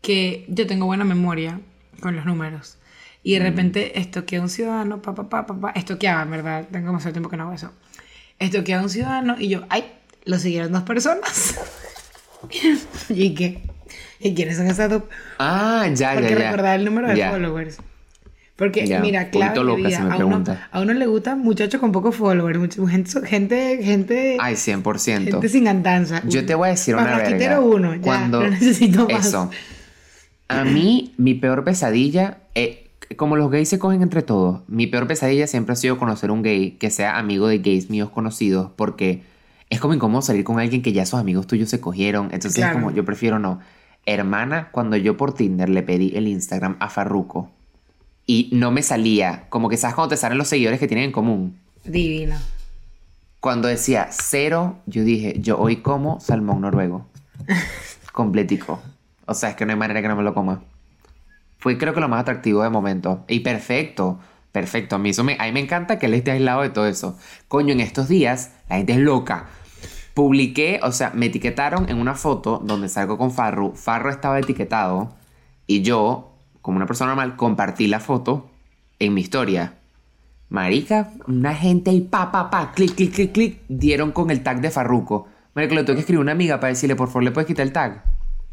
[SPEAKER 1] que yo tengo buena memoria con los números. Y
[SPEAKER 2] Mm.
[SPEAKER 1] de repente estoquea a un ciudadano, pa, pa, pa, pa, pa, estoqueaba, en verdad, tengo demasiado tiempo que no hago eso. Estoquea a un ciudadano y yo, ay, lo siguieron dos personas. ¿Y qué? ¿Y quiénes son esas dos?
[SPEAKER 2] Ah, ya,
[SPEAKER 1] Porque
[SPEAKER 2] ya, ya.
[SPEAKER 1] recordar el número de
[SPEAKER 2] Ya.
[SPEAKER 1] followers. Porque,
[SPEAKER 2] Ya,
[SPEAKER 1] mira, claro, a, uno, a uno le gusta muchachos con pocos followers, gente, gente, gente,
[SPEAKER 2] Ay, 100%.
[SPEAKER 1] gente sin andanza.
[SPEAKER 2] Yo te voy a decir una
[SPEAKER 1] Barrasquitero
[SPEAKER 2] verga.
[SPEAKER 1] uno, ya,
[SPEAKER 2] Cuando
[SPEAKER 1] no necesito más.
[SPEAKER 2] Eso. A mí, mi peor pesadilla, eh, como los gays se cogen entre todos, mi peor pesadilla siempre ha sido conocer un gay que sea amigo de gays míos conocidos, porque es como incómodo salir con alguien que ya sus amigos tuyos se cogieron. Entonces
[SPEAKER 1] Claro.
[SPEAKER 2] es como, yo prefiero no. Hermana, cuando yo por Tinder le pedí el Instagram a Farruko y no me salía, como que sabes cuando te salen los seguidores que tienen en común.
[SPEAKER 1] Divino.
[SPEAKER 2] Cuando decía cero, yo dije, yo hoy como salmón noruego. Completico. O sea, es que no hay manera que no me lo coma. Fue creo que lo más atractivo de momento. Y perfecto. Perfecto. A mí, eso me, a mí me encanta que él esté aislado de todo eso. Coño, en estos días la gente es loca. Publiqué, o sea, me etiquetaron en una foto donde salgo con Farru. Farru estaba etiquetado. Y yo, como una persona normal, compartí la foto en mi historia. Marica, una gente ahí, pa, pa, pa, clic, clic, clic, clic, dieron con el tag de Farruko. Marica, le tengo que escribir a una amiga para decirle, por favor, ¿le puedes quitar el tag?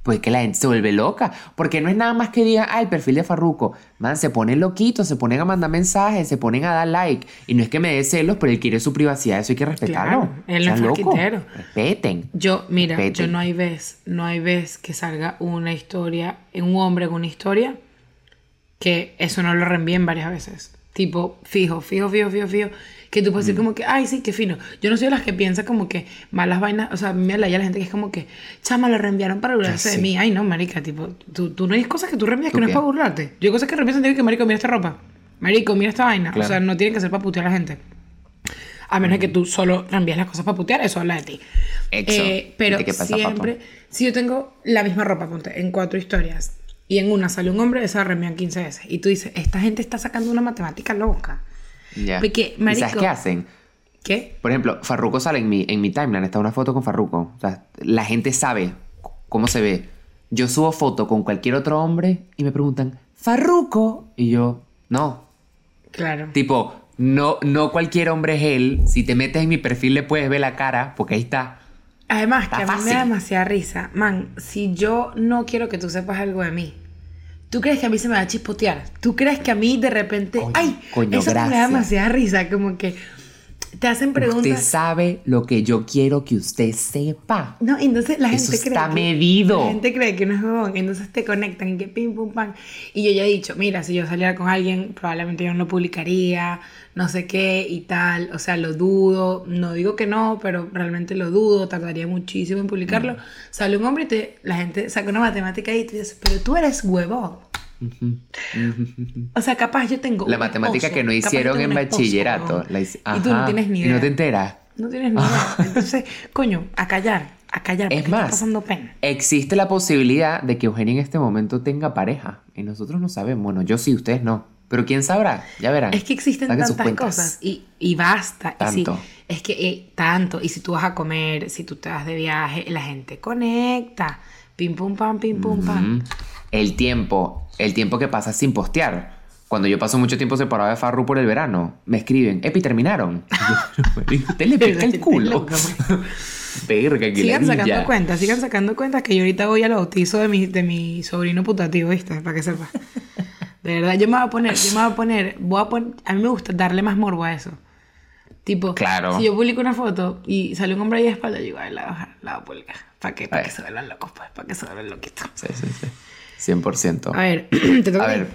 [SPEAKER 2] Pues que la gente se vuelve loca. Porque no es nada más que diga, ah, el perfil de Farruko. Man, se ponen loquitos, se ponen a mandar mensajes, se ponen a dar like. Y no es que me dé celos, pero él quiere su privacidad, eso hay que respetarlo.
[SPEAKER 1] Claro, él no es farquitero.
[SPEAKER 2] Respeten.
[SPEAKER 1] Yo, mira,
[SPEAKER 2] Respeten.
[SPEAKER 1] yo no hay vez, no hay vez que salga una historia, un hombre con una historia, que eso no lo reenvíen varias veces. Tipo, fijo, fijo, fijo, fijo, fijo. Que tú puedes decir como que, ay, sí, qué fino. Yo no soy de las que piensa como que malas vainas, o sea, a me la la gente que es como que, chama, lo reenviaron para burlarse de
[SPEAKER 2] sí.
[SPEAKER 1] mí. Ay, no, marica, tipo, tú, tú no hay cosas que tú reenvías
[SPEAKER 2] ¿Tú
[SPEAKER 1] que no es
[SPEAKER 2] qué?
[SPEAKER 1] para burlarte. Yo hay cosas que reenvías en que, marico, mira esta ropa. Marico, mira esta vaina. O
[SPEAKER 2] Claro.
[SPEAKER 1] sea, no tiene que ser para putear a la gente. A menos de que tú solo reenvíes las cosas para putear, eso habla de ti. Eh, pero
[SPEAKER 2] ¿De qué
[SPEAKER 1] siempre, si yo tengo la misma ropa, ponte, en cuatro historias, y en una sale un hombre, reenvían 15 veces. Y tú dices, esta gente está sacando una matemática loca.
[SPEAKER 2] Ya.
[SPEAKER 1] Porque,
[SPEAKER 2] ¿Y sabes
[SPEAKER 1] marico-
[SPEAKER 2] qué hacen?
[SPEAKER 1] ¿Qué?
[SPEAKER 2] Por ejemplo, Farruko sale en mi, en mi timeline, está una foto con Farruko. O sea, la gente sabe cómo se ve. Yo subo foto con cualquier otro hombre y me preguntan, ¿Farruko? Y yo, no.
[SPEAKER 1] Claro.
[SPEAKER 2] Tipo, no, no cualquier hombre es él. Si te metes en mi perfil le puedes ver la cara, porque ahí está.
[SPEAKER 1] Además, que a mí me da demasiada risa. Man, si yo no quiero que tú sepas algo de mí, ¿tú crees que a mí se me va a chispotear? ¿Tú crees que a mí de repente...
[SPEAKER 2] Coño,
[SPEAKER 1] ¡Ay!
[SPEAKER 2] coño,
[SPEAKER 1] eso me da
[SPEAKER 2] gracias.
[SPEAKER 1] demasiada risa. Como que te hacen
[SPEAKER 2] Usted
[SPEAKER 1] preguntas.
[SPEAKER 2] sabe lo que yo quiero que usted sepa.
[SPEAKER 1] No, entonces la gente
[SPEAKER 2] Eso
[SPEAKER 1] cree.
[SPEAKER 2] está
[SPEAKER 1] que-
[SPEAKER 2] medido.
[SPEAKER 1] La gente cree que no es huevón, entonces te conectan y que pim, pum, pam. Y yo ya he dicho, mira, si yo saliera con alguien, probablemente yo no lo publicaría, no sé qué y tal. O sea, lo dudo. No digo que no, pero realmente lo dudo, tardaría muchísimo en publicarlo.
[SPEAKER 2] Mm.
[SPEAKER 1] Sale un hombre y te, la gente saca una matemática y te dice, pero tú eres huevón. O sea, capaz yo tengo.
[SPEAKER 2] La matemática
[SPEAKER 1] esposo,
[SPEAKER 2] que no hicieron en
[SPEAKER 1] esposo,
[SPEAKER 2] bachillerato.
[SPEAKER 1] huevón,
[SPEAKER 2] la hice-
[SPEAKER 1] Y tú no tienes ni idea.
[SPEAKER 2] Y no te enteras.
[SPEAKER 1] No tienes ni idea. Entonces, coño, a callar, a callar,
[SPEAKER 2] Es más,
[SPEAKER 1] está pasando pena.
[SPEAKER 2] existe la posibilidad de que Eugenia en este momento tenga pareja. Y nosotros no sabemos. Bueno, yo sí, ustedes no. Pero quién sabrá, ya verán.
[SPEAKER 1] Es que existen
[SPEAKER 2] Saquen
[SPEAKER 1] tantas cosas y, y basta. Y si-
[SPEAKER 2] Tanto.
[SPEAKER 1] es que eh, tanto. Y si tú vas a comer, si tú te vas de viaje, la gente conecta. Pim pum pam, pim pum pam.
[SPEAKER 2] El tiempo, el tiempo que pasa sin postear. Cuando yo paso mucho tiempo separado de Farru por el verano, me escriben, Epi, terminaron. Usted le pica el culo.
[SPEAKER 1] loca,
[SPEAKER 2] Verga, que
[SPEAKER 1] Sigan sacando cuentas, sigan sacando cuentas que yo ahorita voy al bautizo de mi, de mi sobrino putativo, ¿viste? Para que sepas. De verdad, yo me voy a poner, yo me voy a poner, voy a poner, a mí me gusta darle más morbo a eso. Tipo,
[SPEAKER 2] Claro.
[SPEAKER 1] si yo publico una foto y sale un hombre ahí de espalda, yo digo, ay, la voy a bajar, la voy a publicar. ¿Para qué? Para que se vuelvan locos, pues, para que se vuelvan loquitos.
[SPEAKER 2] Sí, sí, sí. 100%.
[SPEAKER 1] A ver, te toca
[SPEAKER 2] A ver,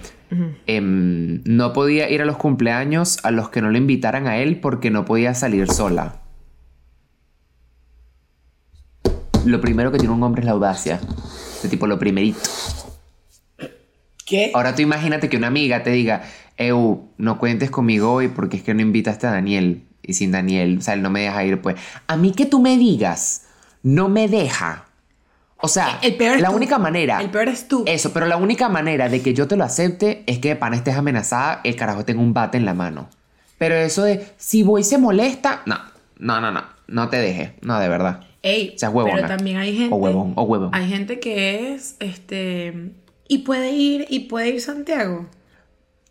[SPEAKER 2] em, no podía ir a los cumpleaños a los que no le invitaran a él porque no podía salir sola. Lo primero que tiene un hombre es la audacia. De tipo, lo primerito.
[SPEAKER 1] ¿Qué?
[SPEAKER 2] Ahora tú imagínate que una amiga te diga, Eu, no cuentes conmigo hoy porque es que no invitaste a Daniel. Y sin Daniel, o sea, él no me deja ir, pues. A mí que tú me digas, no me deja. O sea,
[SPEAKER 1] El peor es
[SPEAKER 2] la
[SPEAKER 1] tú.
[SPEAKER 2] única manera.
[SPEAKER 1] El peor es tú.
[SPEAKER 2] Eso, pero la única manera de que yo te lo acepte es que de pana estés amenazada, el carajo tenga un bate en la mano. Pero eso de, si voy se molesta, no, no, no, no, no te deje, no, de verdad.
[SPEAKER 1] Ey,
[SPEAKER 2] seas huevona.
[SPEAKER 1] pero también hay gente.
[SPEAKER 2] O huevón, o huevón.
[SPEAKER 1] Hay gente que es, este. Y puede ir, y puede ir Santiago.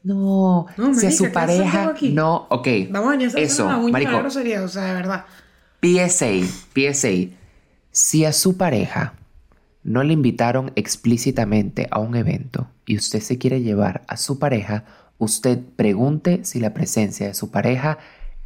[SPEAKER 2] No,
[SPEAKER 1] No,
[SPEAKER 2] si a su
[SPEAKER 1] ¿qué haces
[SPEAKER 2] pareja, no, ok.
[SPEAKER 1] Vamos a
[SPEAKER 2] Eso,
[SPEAKER 1] una uña
[SPEAKER 2] marico,
[SPEAKER 1] grosería, o sea, de verdad.
[SPEAKER 2] PSA, PSA. Si a su pareja no le invitaron explícitamente a un evento y usted se quiere llevar a su pareja, usted pregunte si la presencia de su pareja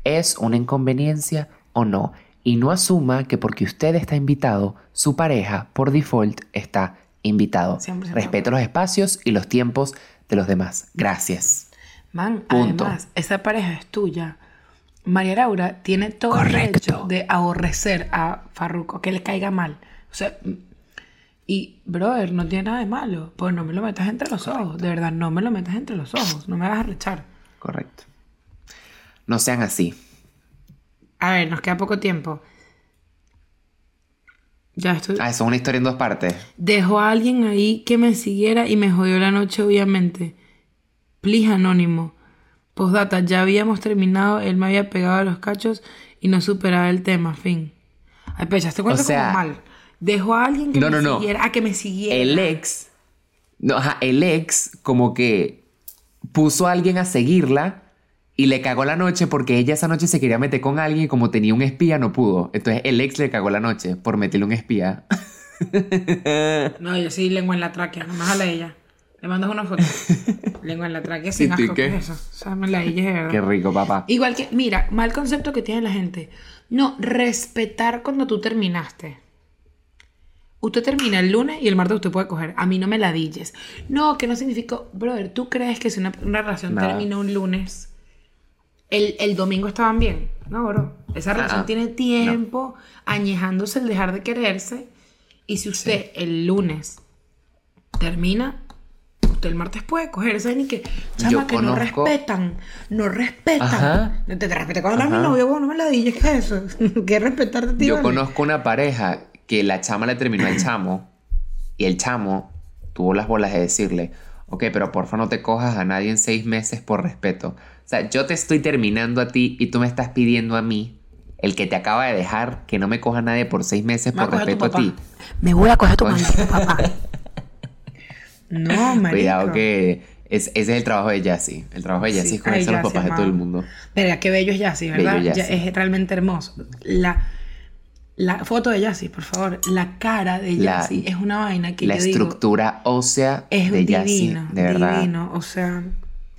[SPEAKER 2] es una inconveniencia o no. Y no asuma que porque usted está invitado, su pareja por default está invitado.
[SPEAKER 1] 100%
[SPEAKER 2] Respeto los espacios y los tiempos de los demás. Gracias.
[SPEAKER 1] Man,
[SPEAKER 2] Punto.
[SPEAKER 1] además, esa pareja es tuya. María Laura tiene todo el derecho de aborrecer a Farruko, que le caiga mal. O sea, y, brother, no tiene nada de malo. Pues no me lo metas entre los ojos. De verdad, no me lo metas entre los ojos. No me hagas rechar.
[SPEAKER 2] Correcto. No sean así.
[SPEAKER 1] A ver, nos queda poco tiempo. Ya estoy.
[SPEAKER 2] Ah, eso es una historia en dos partes.
[SPEAKER 1] Dejó a alguien ahí que me siguiera y me jodió la noche, obviamente. Please, anónimo. Postdata, ya habíamos terminado, él me había pegado a los cachos y no superaba el tema, fin. Ay, pecha, este cuento
[SPEAKER 2] O sea-
[SPEAKER 1] como mal. Dejó a alguien que
[SPEAKER 2] No,
[SPEAKER 1] me
[SPEAKER 2] no, no.
[SPEAKER 1] siguiera, a que me siguiera.
[SPEAKER 2] El ex, no, ajá, el ex como que puso a alguien a seguirla y le cagó la noche porque ella esa noche se quería meter con alguien y como tenía un espía no pudo. Entonces el ex le cagó la noche por meterle un espía.
[SPEAKER 1] No, yo sí, lengua en la tráquea, nomás a la ella. Le mandas una foto. lengua en la tráquea sin
[SPEAKER 2] ¿Y tú
[SPEAKER 1] asco,
[SPEAKER 2] qué?
[SPEAKER 1] ¿qué es eso? O sea, me la ella es verdad.
[SPEAKER 2] Qué rico, papá.
[SPEAKER 1] Igual que, mira, mal concepto que tiene la gente. No, respetar cuando tú terminaste. Usted termina el lunes y el martes usted puede coger. A mí no me ladilles. No, que no significa. Brother, ¿tú crees que si una, una relación
[SPEAKER 2] Nada.
[SPEAKER 1] termina un lunes, el, el domingo estaban bien? No, bro. Esa relación tiene tiempo añejándose el dejar de quererse. Y si usted el lunes termina, usted el martes puede coger. ¿Saben? Y que, chama, que no respetan. No respetan.
[SPEAKER 2] Ajá.
[SPEAKER 1] Te, te respeté cuando era mi novio, bueno, no me ladilles. ¿Qué es eso? ¿Qué respetarte?
[SPEAKER 2] Yo
[SPEAKER 1] vale?
[SPEAKER 2] conozco una pareja que la chama le terminó al chamo y el chamo tuvo las bolas de decirle, ok, pero porfa no te cojas a nadie en seis meses por respeto. O sea, yo te estoy terminando a ti y tú me estás pidiendo a mí, el que te acaba de dejar, que no me coja a nadie por seis meses
[SPEAKER 1] Me
[SPEAKER 2] por
[SPEAKER 1] a tu
[SPEAKER 2] respeto a ti.
[SPEAKER 1] Me voy a coger tu
[SPEAKER 2] Oye.
[SPEAKER 1] maldito papá. No, marico.
[SPEAKER 2] Cuidado que es, ese es el trabajo de Jassy. El trabajo de Jassy
[SPEAKER 1] Sí.
[SPEAKER 2] es
[SPEAKER 1] Ay,
[SPEAKER 2] a los
[SPEAKER 1] Jassy,
[SPEAKER 2] papás de todo el mundo.
[SPEAKER 1] Verga, qué bello es Yassi, ¿verdad?
[SPEAKER 2] Bello
[SPEAKER 1] es realmente hermoso. La, la foto de Yassi, por favor. La cara de
[SPEAKER 2] La-
[SPEAKER 1] Yassi es una vaina que
[SPEAKER 2] La
[SPEAKER 1] yo digo,
[SPEAKER 2] estructura ósea
[SPEAKER 1] es
[SPEAKER 2] de
[SPEAKER 1] divino,
[SPEAKER 2] de verdad.
[SPEAKER 1] divino. O sea,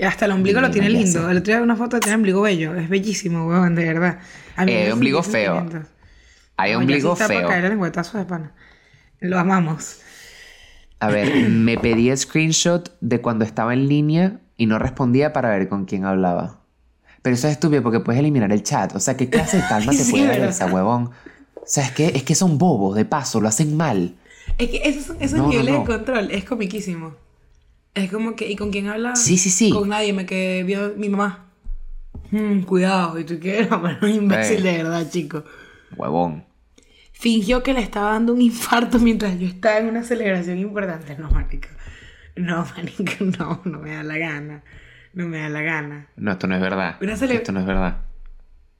[SPEAKER 1] hasta el ombligo lo tiene lindo.
[SPEAKER 2] sé.
[SPEAKER 1] El otro día una foto tiene ombligo bello. Es bellísimo, weón, de verdad. A mí
[SPEAKER 2] Eh, ombligo feo. Hay
[SPEAKER 1] No,
[SPEAKER 2] ombligo
[SPEAKER 1] está
[SPEAKER 2] feo.
[SPEAKER 1] para caer el de pana. Lo amamos.
[SPEAKER 2] A ver, me pedí screenshot de cuando estaba en línea y no respondía para ver con quién hablaba. Pero eso es estúpido porque puedes eliminar el chat. O sea, ¿qué clase de calma te
[SPEAKER 1] Sí,
[SPEAKER 2] puede dar esa, huevón? O sea, es que, son bobos, de paso, lo hacen mal.
[SPEAKER 1] Es que esos, esos
[SPEAKER 2] No, no,
[SPEAKER 1] niveles
[SPEAKER 2] no.
[SPEAKER 1] de control es comiquísimo. Es como que, ¿y con quién habla?
[SPEAKER 2] Sí, sí, sí.
[SPEAKER 1] Con nadie, me quedé, vio mi mamá. Mm, cuidado, y tú qué bueno, un imbécil
[SPEAKER 2] Eh.
[SPEAKER 1] de verdad, chico.
[SPEAKER 2] Huevón.
[SPEAKER 1] Fingió que le estaba dando un infarto mientras yo estaba en una celebración importante. No, marica. No, marica, no, no me da la gana. No me da la gana.
[SPEAKER 2] No, esto no es verdad.
[SPEAKER 1] Una
[SPEAKER 2] Esto no es verdad.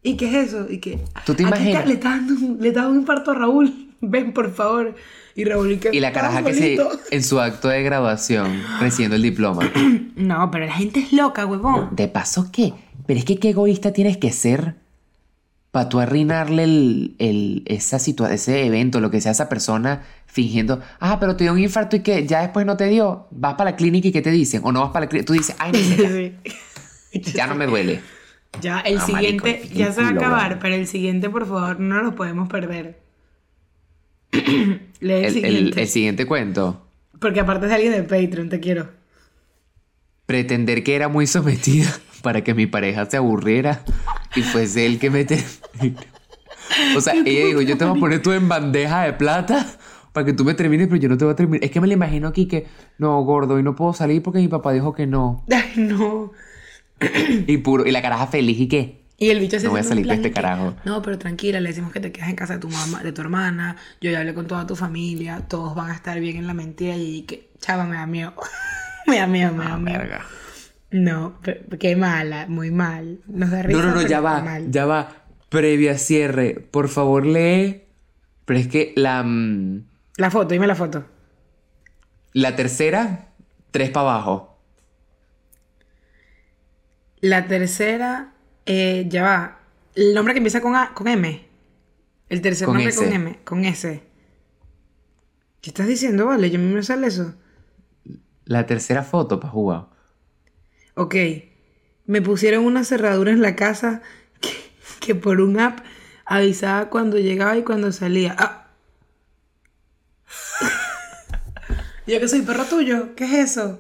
[SPEAKER 1] ¿Y qué es eso? ¿Y qué?
[SPEAKER 2] ¿Tú te imaginas?
[SPEAKER 1] está- le está dando le está dando un infarto a Raúl. Ven, por favor. Y Raúl, ¿y qué?
[SPEAKER 2] Y la
[SPEAKER 1] ¿Estás
[SPEAKER 2] caraja que se, en su acto de graduación, recibiendo el diploma.
[SPEAKER 1] No, pero la gente es loca, huevón.
[SPEAKER 2] ¿De paso qué? Pero es que qué egoísta tienes que ser para tú arruinarle el, el- esa situa- ese evento, lo que sea, esa persona fingiendo, ah, pero te dio un infarto y que ya después no te dio. Vas para la clínica y ¿qué te dicen? O no vas para la clínica. Tú dices, ay, no, ya, ya no me duele.
[SPEAKER 1] Ya, el
[SPEAKER 2] Ah,
[SPEAKER 1] siguiente, ya se va a acabar, pero el siguiente, por favor, no lo podemos perder. Lee el,
[SPEAKER 2] El,
[SPEAKER 1] siguiente.
[SPEAKER 2] el siguiente cuento.
[SPEAKER 1] Porque aparte es alguien de Patreon, te quiero.
[SPEAKER 2] Pretender que era muy sometida para que mi pareja se aburriera y fuese él que me... te- o sea, ella dijo, yo te voy a poner tú en bandeja de plata para que tú me termines, pero yo no te voy a terminar. Es que me lo imagino aquí que, no, gordo, y no puedo salir porque mi papá dijo que no.
[SPEAKER 1] Ay, no.
[SPEAKER 2] Y puro, y la caraja feliz y qué.
[SPEAKER 1] Y el bicho se
[SPEAKER 2] No voy a salir de este
[SPEAKER 1] que,
[SPEAKER 2] carajo.
[SPEAKER 1] No, pero tranquila, le decimos que te quedas en casa de tu mamá, de tu hermana. Yo ya hablé con toda tu familia, todos van a estar bien en la mentira y que, chava, me da miedo. me da miedo, me da
[SPEAKER 2] Ah,
[SPEAKER 1] miedo.
[SPEAKER 2] verga.
[SPEAKER 1] No, qué mala, muy mal. Nos da risa.
[SPEAKER 2] No, no, no, ya va,
[SPEAKER 1] mal.
[SPEAKER 2] ya va. Previa cierre, por favor lee. Pero es que la, mm,
[SPEAKER 1] La foto, dime la foto.
[SPEAKER 2] la tercera, tres para abajo.
[SPEAKER 1] La tercera, eh, ya va. El nombre que empieza con, A, con M. El tercer
[SPEAKER 2] Con
[SPEAKER 1] nombre
[SPEAKER 2] S.
[SPEAKER 1] con M, con S. ¿Qué estás diciendo, vale? Yo a mí me sale eso.
[SPEAKER 2] La tercera foto para jugar.
[SPEAKER 1] Ok. Me pusieron una cerradura en la casa que, que por un app avisaba cuando llegaba y cuando salía. Ah. Yo que soy perro tuyo, ¿qué es eso?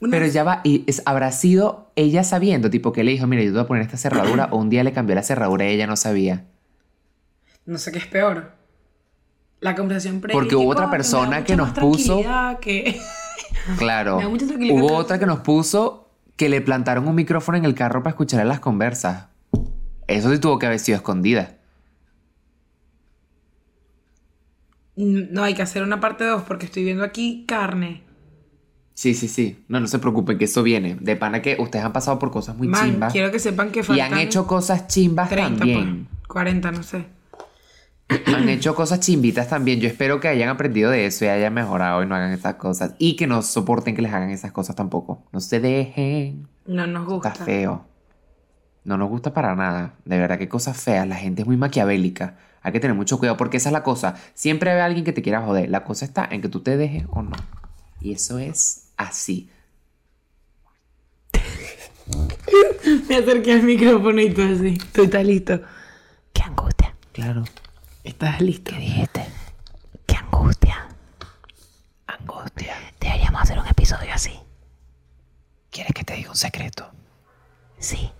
[SPEAKER 1] Una-
[SPEAKER 2] Pero ya va, y es, habrá sido ella sabiendo, tipo que le dijo, mira, yo te voy a poner esta cerradura, o un día le cambió la cerradura y ella no sabía.
[SPEAKER 1] No sé qué es peor. La conversación previa.
[SPEAKER 2] Porque hubo otra
[SPEAKER 1] "Ah, me da
[SPEAKER 2] persona que nos puso-
[SPEAKER 1] que...
[SPEAKER 2] Claro. Hubo otra que nos puso que le plantaron un micrófono en el carro para escuchar las conversas. Eso sí tuvo que haber sido escondida.
[SPEAKER 1] No, hay que hacer una parte 2 porque estoy viendo aquí carne.
[SPEAKER 2] Sí, sí, sí. No, no se preocupen, que eso viene. De pana que ustedes han pasado por cosas muy
[SPEAKER 1] Man,
[SPEAKER 2] chimbas.
[SPEAKER 1] quiero que sepan que
[SPEAKER 2] Y
[SPEAKER 1] faltan
[SPEAKER 2] han hecho cosas chimbas
[SPEAKER 1] 30,
[SPEAKER 2] también.
[SPEAKER 1] pues, 40, no sé.
[SPEAKER 2] Han hecho cosas chimbitas también. Yo espero que hayan aprendido de eso y hayan mejorado y no hagan esas cosas. Y que no soporten que les hagan esas cosas tampoco. No se dejen.
[SPEAKER 1] No nos gusta.
[SPEAKER 2] Está feo. No nos gusta para nada. De verdad, qué cosas feas. La gente es muy maquiavélica. Hay que tener mucho cuidado porque esa es la cosa. Siempre hay alguien que te quiera joder. La cosa está en que tú te dejes o no. Y eso es así.
[SPEAKER 1] Me acerqué al micrófono y todo así. Tú estás listo.
[SPEAKER 3] Qué angustia.
[SPEAKER 2] Claro.
[SPEAKER 1] Estás listo.
[SPEAKER 3] ¿Qué dijiste? Qué angustia.
[SPEAKER 2] Angustia.
[SPEAKER 3] Deberíamos hacer un episodio así.
[SPEAKER 2] ¿Quieres que te diga un secreto?
[SPEAKER 3] Sí.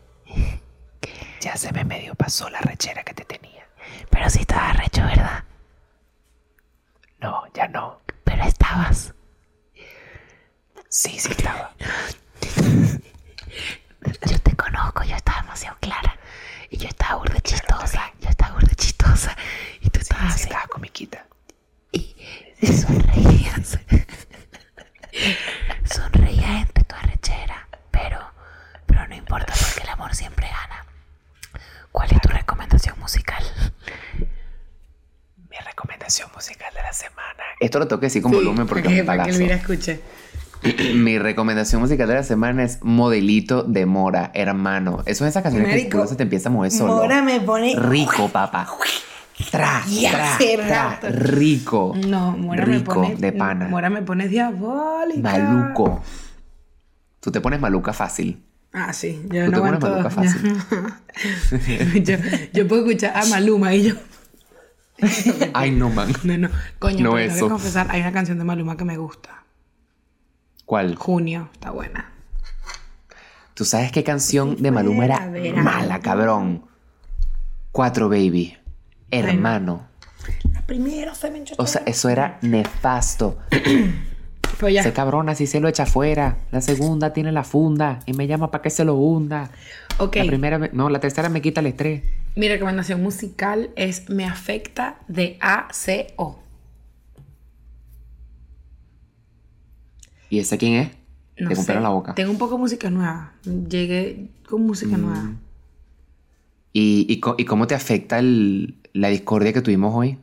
[SPEAKER 2] Ya se me medio pasó la rechera que te tenía.
[SPEAKER 3] Pero sí estabas recho, ¿verdad?
[SPEAKER 2] No, ya no.
[SPEAKER 3] Pero estabas.
[SPEAKER 2] Sí, sí estaba.
[SPEAKER 3] Yo te conozco, yo estaba demasiado clara. Y yo estaba burda chistosa. Yo estaba burda chistosa. Y tú estabas así.
[SPEAKER 2] estaba comiquita.
[SPEAKER 3] Y sonreías. Sonreías entre tu arrechera. Pero, pero no importa porque el amor siempre gana. ¿Cuál es tu recomendación musical?
[SPEAKER 2] Mi recomendación musical de la semana. Esto lo que decir con
[SPEAKER 1] Sí,
[SPEAKER 2] volumen porque
[SPEAKER 1] para
[SPEAKER 2] es
[SPEAKER 1] para que. Elvira escuche.
[SPEAKER 2] Mi recomendación musical de la semana es Modelito de Mora, hermano. Eso es esa canción que
[SPEAKER 1] Marico,
[SPEAKER 2] culo se te empieza a mover solo.
[SPEAKER 1] Mora me pone...
[SPEAKER 2] Rico, papá. Tra, tra. Rico.
[SPEAKER 1] No, Mora me
[SPEAKER 2] Rico,
[SPEAKER 1] pone...
[SPEAKER 2] de pana.
[SPEAKER 1] Mora me pone diabólica.
[SPEAKER 2] Maluco. Tú te pones maluca fácil.
[SPEAKER 1] Ah, sí, yo
[SPEAKER 2] Tú
[SPEAKER 1] no
[SPEAKER 2] te pones
[SPEAKER 1] aguanto.
[SPEAKER 2] maluca fácil.
[SPEAKER 1] yo, yo puedo escuchar a Maluma y yo.
[SPEAKER 2] Ay, no, man.
[SPEAKER 1] No, no, coño,
[SPEAKER 2] No
[SPEAKER 1] tengo que confesar, hay una canción de Maluma que me gusta.
[SPEAKER 2] ¿Cuál?
[SPEAKER 1] Junio, está buena.
[SPEAKER 2] ¿Tú sabes qué canción de Maluma era mala, cabrón? Cuatro Baby. Hermano.
[SPEAKER 1] La primera se me enchó
[SPEAKER 2] O sea, eso era nefasto.
[SPEAKER 1] Pues ya.
[SPEAKER 2] Ese cabrón así se lo echa afuera. La segunda tiene la funda y me llama para que se lo hunda.
[SPEAKER 1] Ok,
[SPEAKER 2] La primera, me- no, la tercera me quita el estrés.
[SPEAKER 1] mi recomendación musical es Me Afecta de ACO.
[SPEAKER 2] ¿Y ese quién es?
[SPEAKER 1] No
[SPEAKER 2] Te compraron la boca.
[SPEAKER 1] Tengo un poco de música nueva. Llegué con música
[SPEAKER 2] Mm.
[SPEAKER 1] nueva.
[SPEAKER 2] ¿Y, y, y cómo te afecta el- la discordia que tuvimos hoy?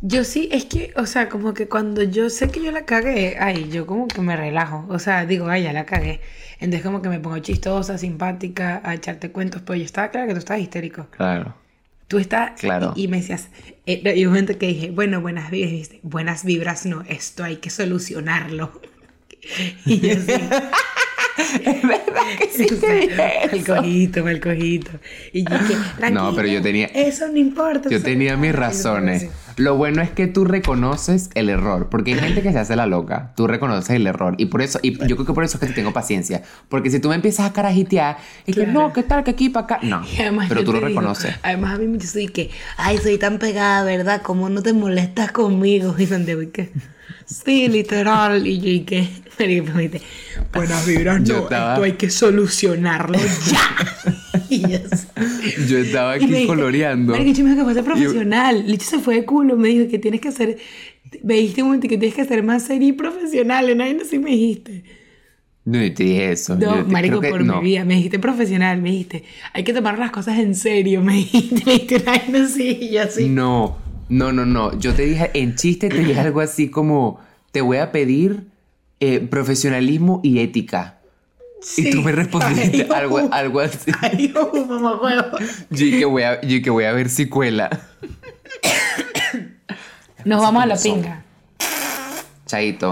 [SPEAKER 1] Yo sí, es que, o sea, como que cuando yo sé que yo la cagué, ay, yo como que me relajo. O sea, digo, ay, ya la cagué. Entonces como que me pongo chistosa, simpática, a echarte cuentos. Pero yo estaba clara que tú estabas histérico.
[SPEAKER 2] Claro.
[SPEAKER 1] Tú estás...
[SPEAKER 2] Claro.
[SPEAKER 1] Y, y me decías... eh, y un momento que dije, bueno, buenas vibras. Buenas vibras, no, esto hay que solucionarlo. Y yo así...
[SPEAKER 2] Es verdad que sí
[SPEAKER 1] Sí,
[SPEAKER 2] te
[SPEAKER 1] mal cojito, mal cojito. Y yo dije,
[SPEAKER 2] No, pero yo
[SPEAKER 1] "Tranquila,
[SPEAKER 2] tenía-
[SPEAKER 1] Eso no importa.
[SPEAKER 2] Yo tenía mis
[SPEAKER 1] importa".
[SPEAKER 2] razones. Lo bueno es que tú reconoces el error, porque hay gente que se hace la loca. Tú reconoces el error y por eso y yo creo que por eso es que te tengo paciencia, porque si tú me empiezas a carajitear y que
[SPEAKER 1] Claro.
[SPEAKER 2] no, que tal, que aquí para acá, no. Pero tú lo
[SPEAKER 1] digo,
[SPEAKER 2] reconoces.
[SPEAKER 1] además a mí yo soy que, ay, soy tan pegada, ¿verdad? ¿Cómo no te molestas conmigo? Y Santiago, y que, sí, literal. Y yo, me dice, buenas vibras, no,
[SPEAKER 2] Yo estaba-
[SPEAKER 1] esto hay que solucionarlo ya. y yo.
[SPEAKER 2] Yo estaba
[SPEAKER 1] Y me
[SPEAKER 2] aquí coloreando.
[SPEAKER 1] Marico, yo me dijo que fuese profesional. Licho se fue de culo. Me dijo que tienes que ser. Me dijiste un momento que tienes que ser más serio y profesional. En ahí no sí me dijiste.
[SPEAKER 2] No, y te dije eso.
[SPEAKER 1] No,
[SPEAKER 2] Yo te-
[SPEAKER 1] marico,
[SPEAKER 2] que
[SPEAKER 1] por
[SPEAKER 2] no.
[SPEAKER 1] mi vida. Me dijiste profesional. Me dijiste, hay que tomar las cosas en serio. Me dijiste, me dijiste una así. Y yo así.
[SPEAKER 2] No, no, no, no. Yo te dije, en chiste te dije algo así como, te voy a pedir eh, profesionalismo y ética.
[SPEAKER 1] Sí.
[SPEAKER 2] Y tú me respondiste
[SPEAKER 1] Ay,
[SPEAKER 2] algo, algo así.
[SPEAKER 1] Ay, mamá huevo.
[SPEAKER 2] Yo que voy a, yo que voy a ver si cuela.
[SPEAKER 1] Nos vamos a la pinga.
[SPEAKER 2] Chaito.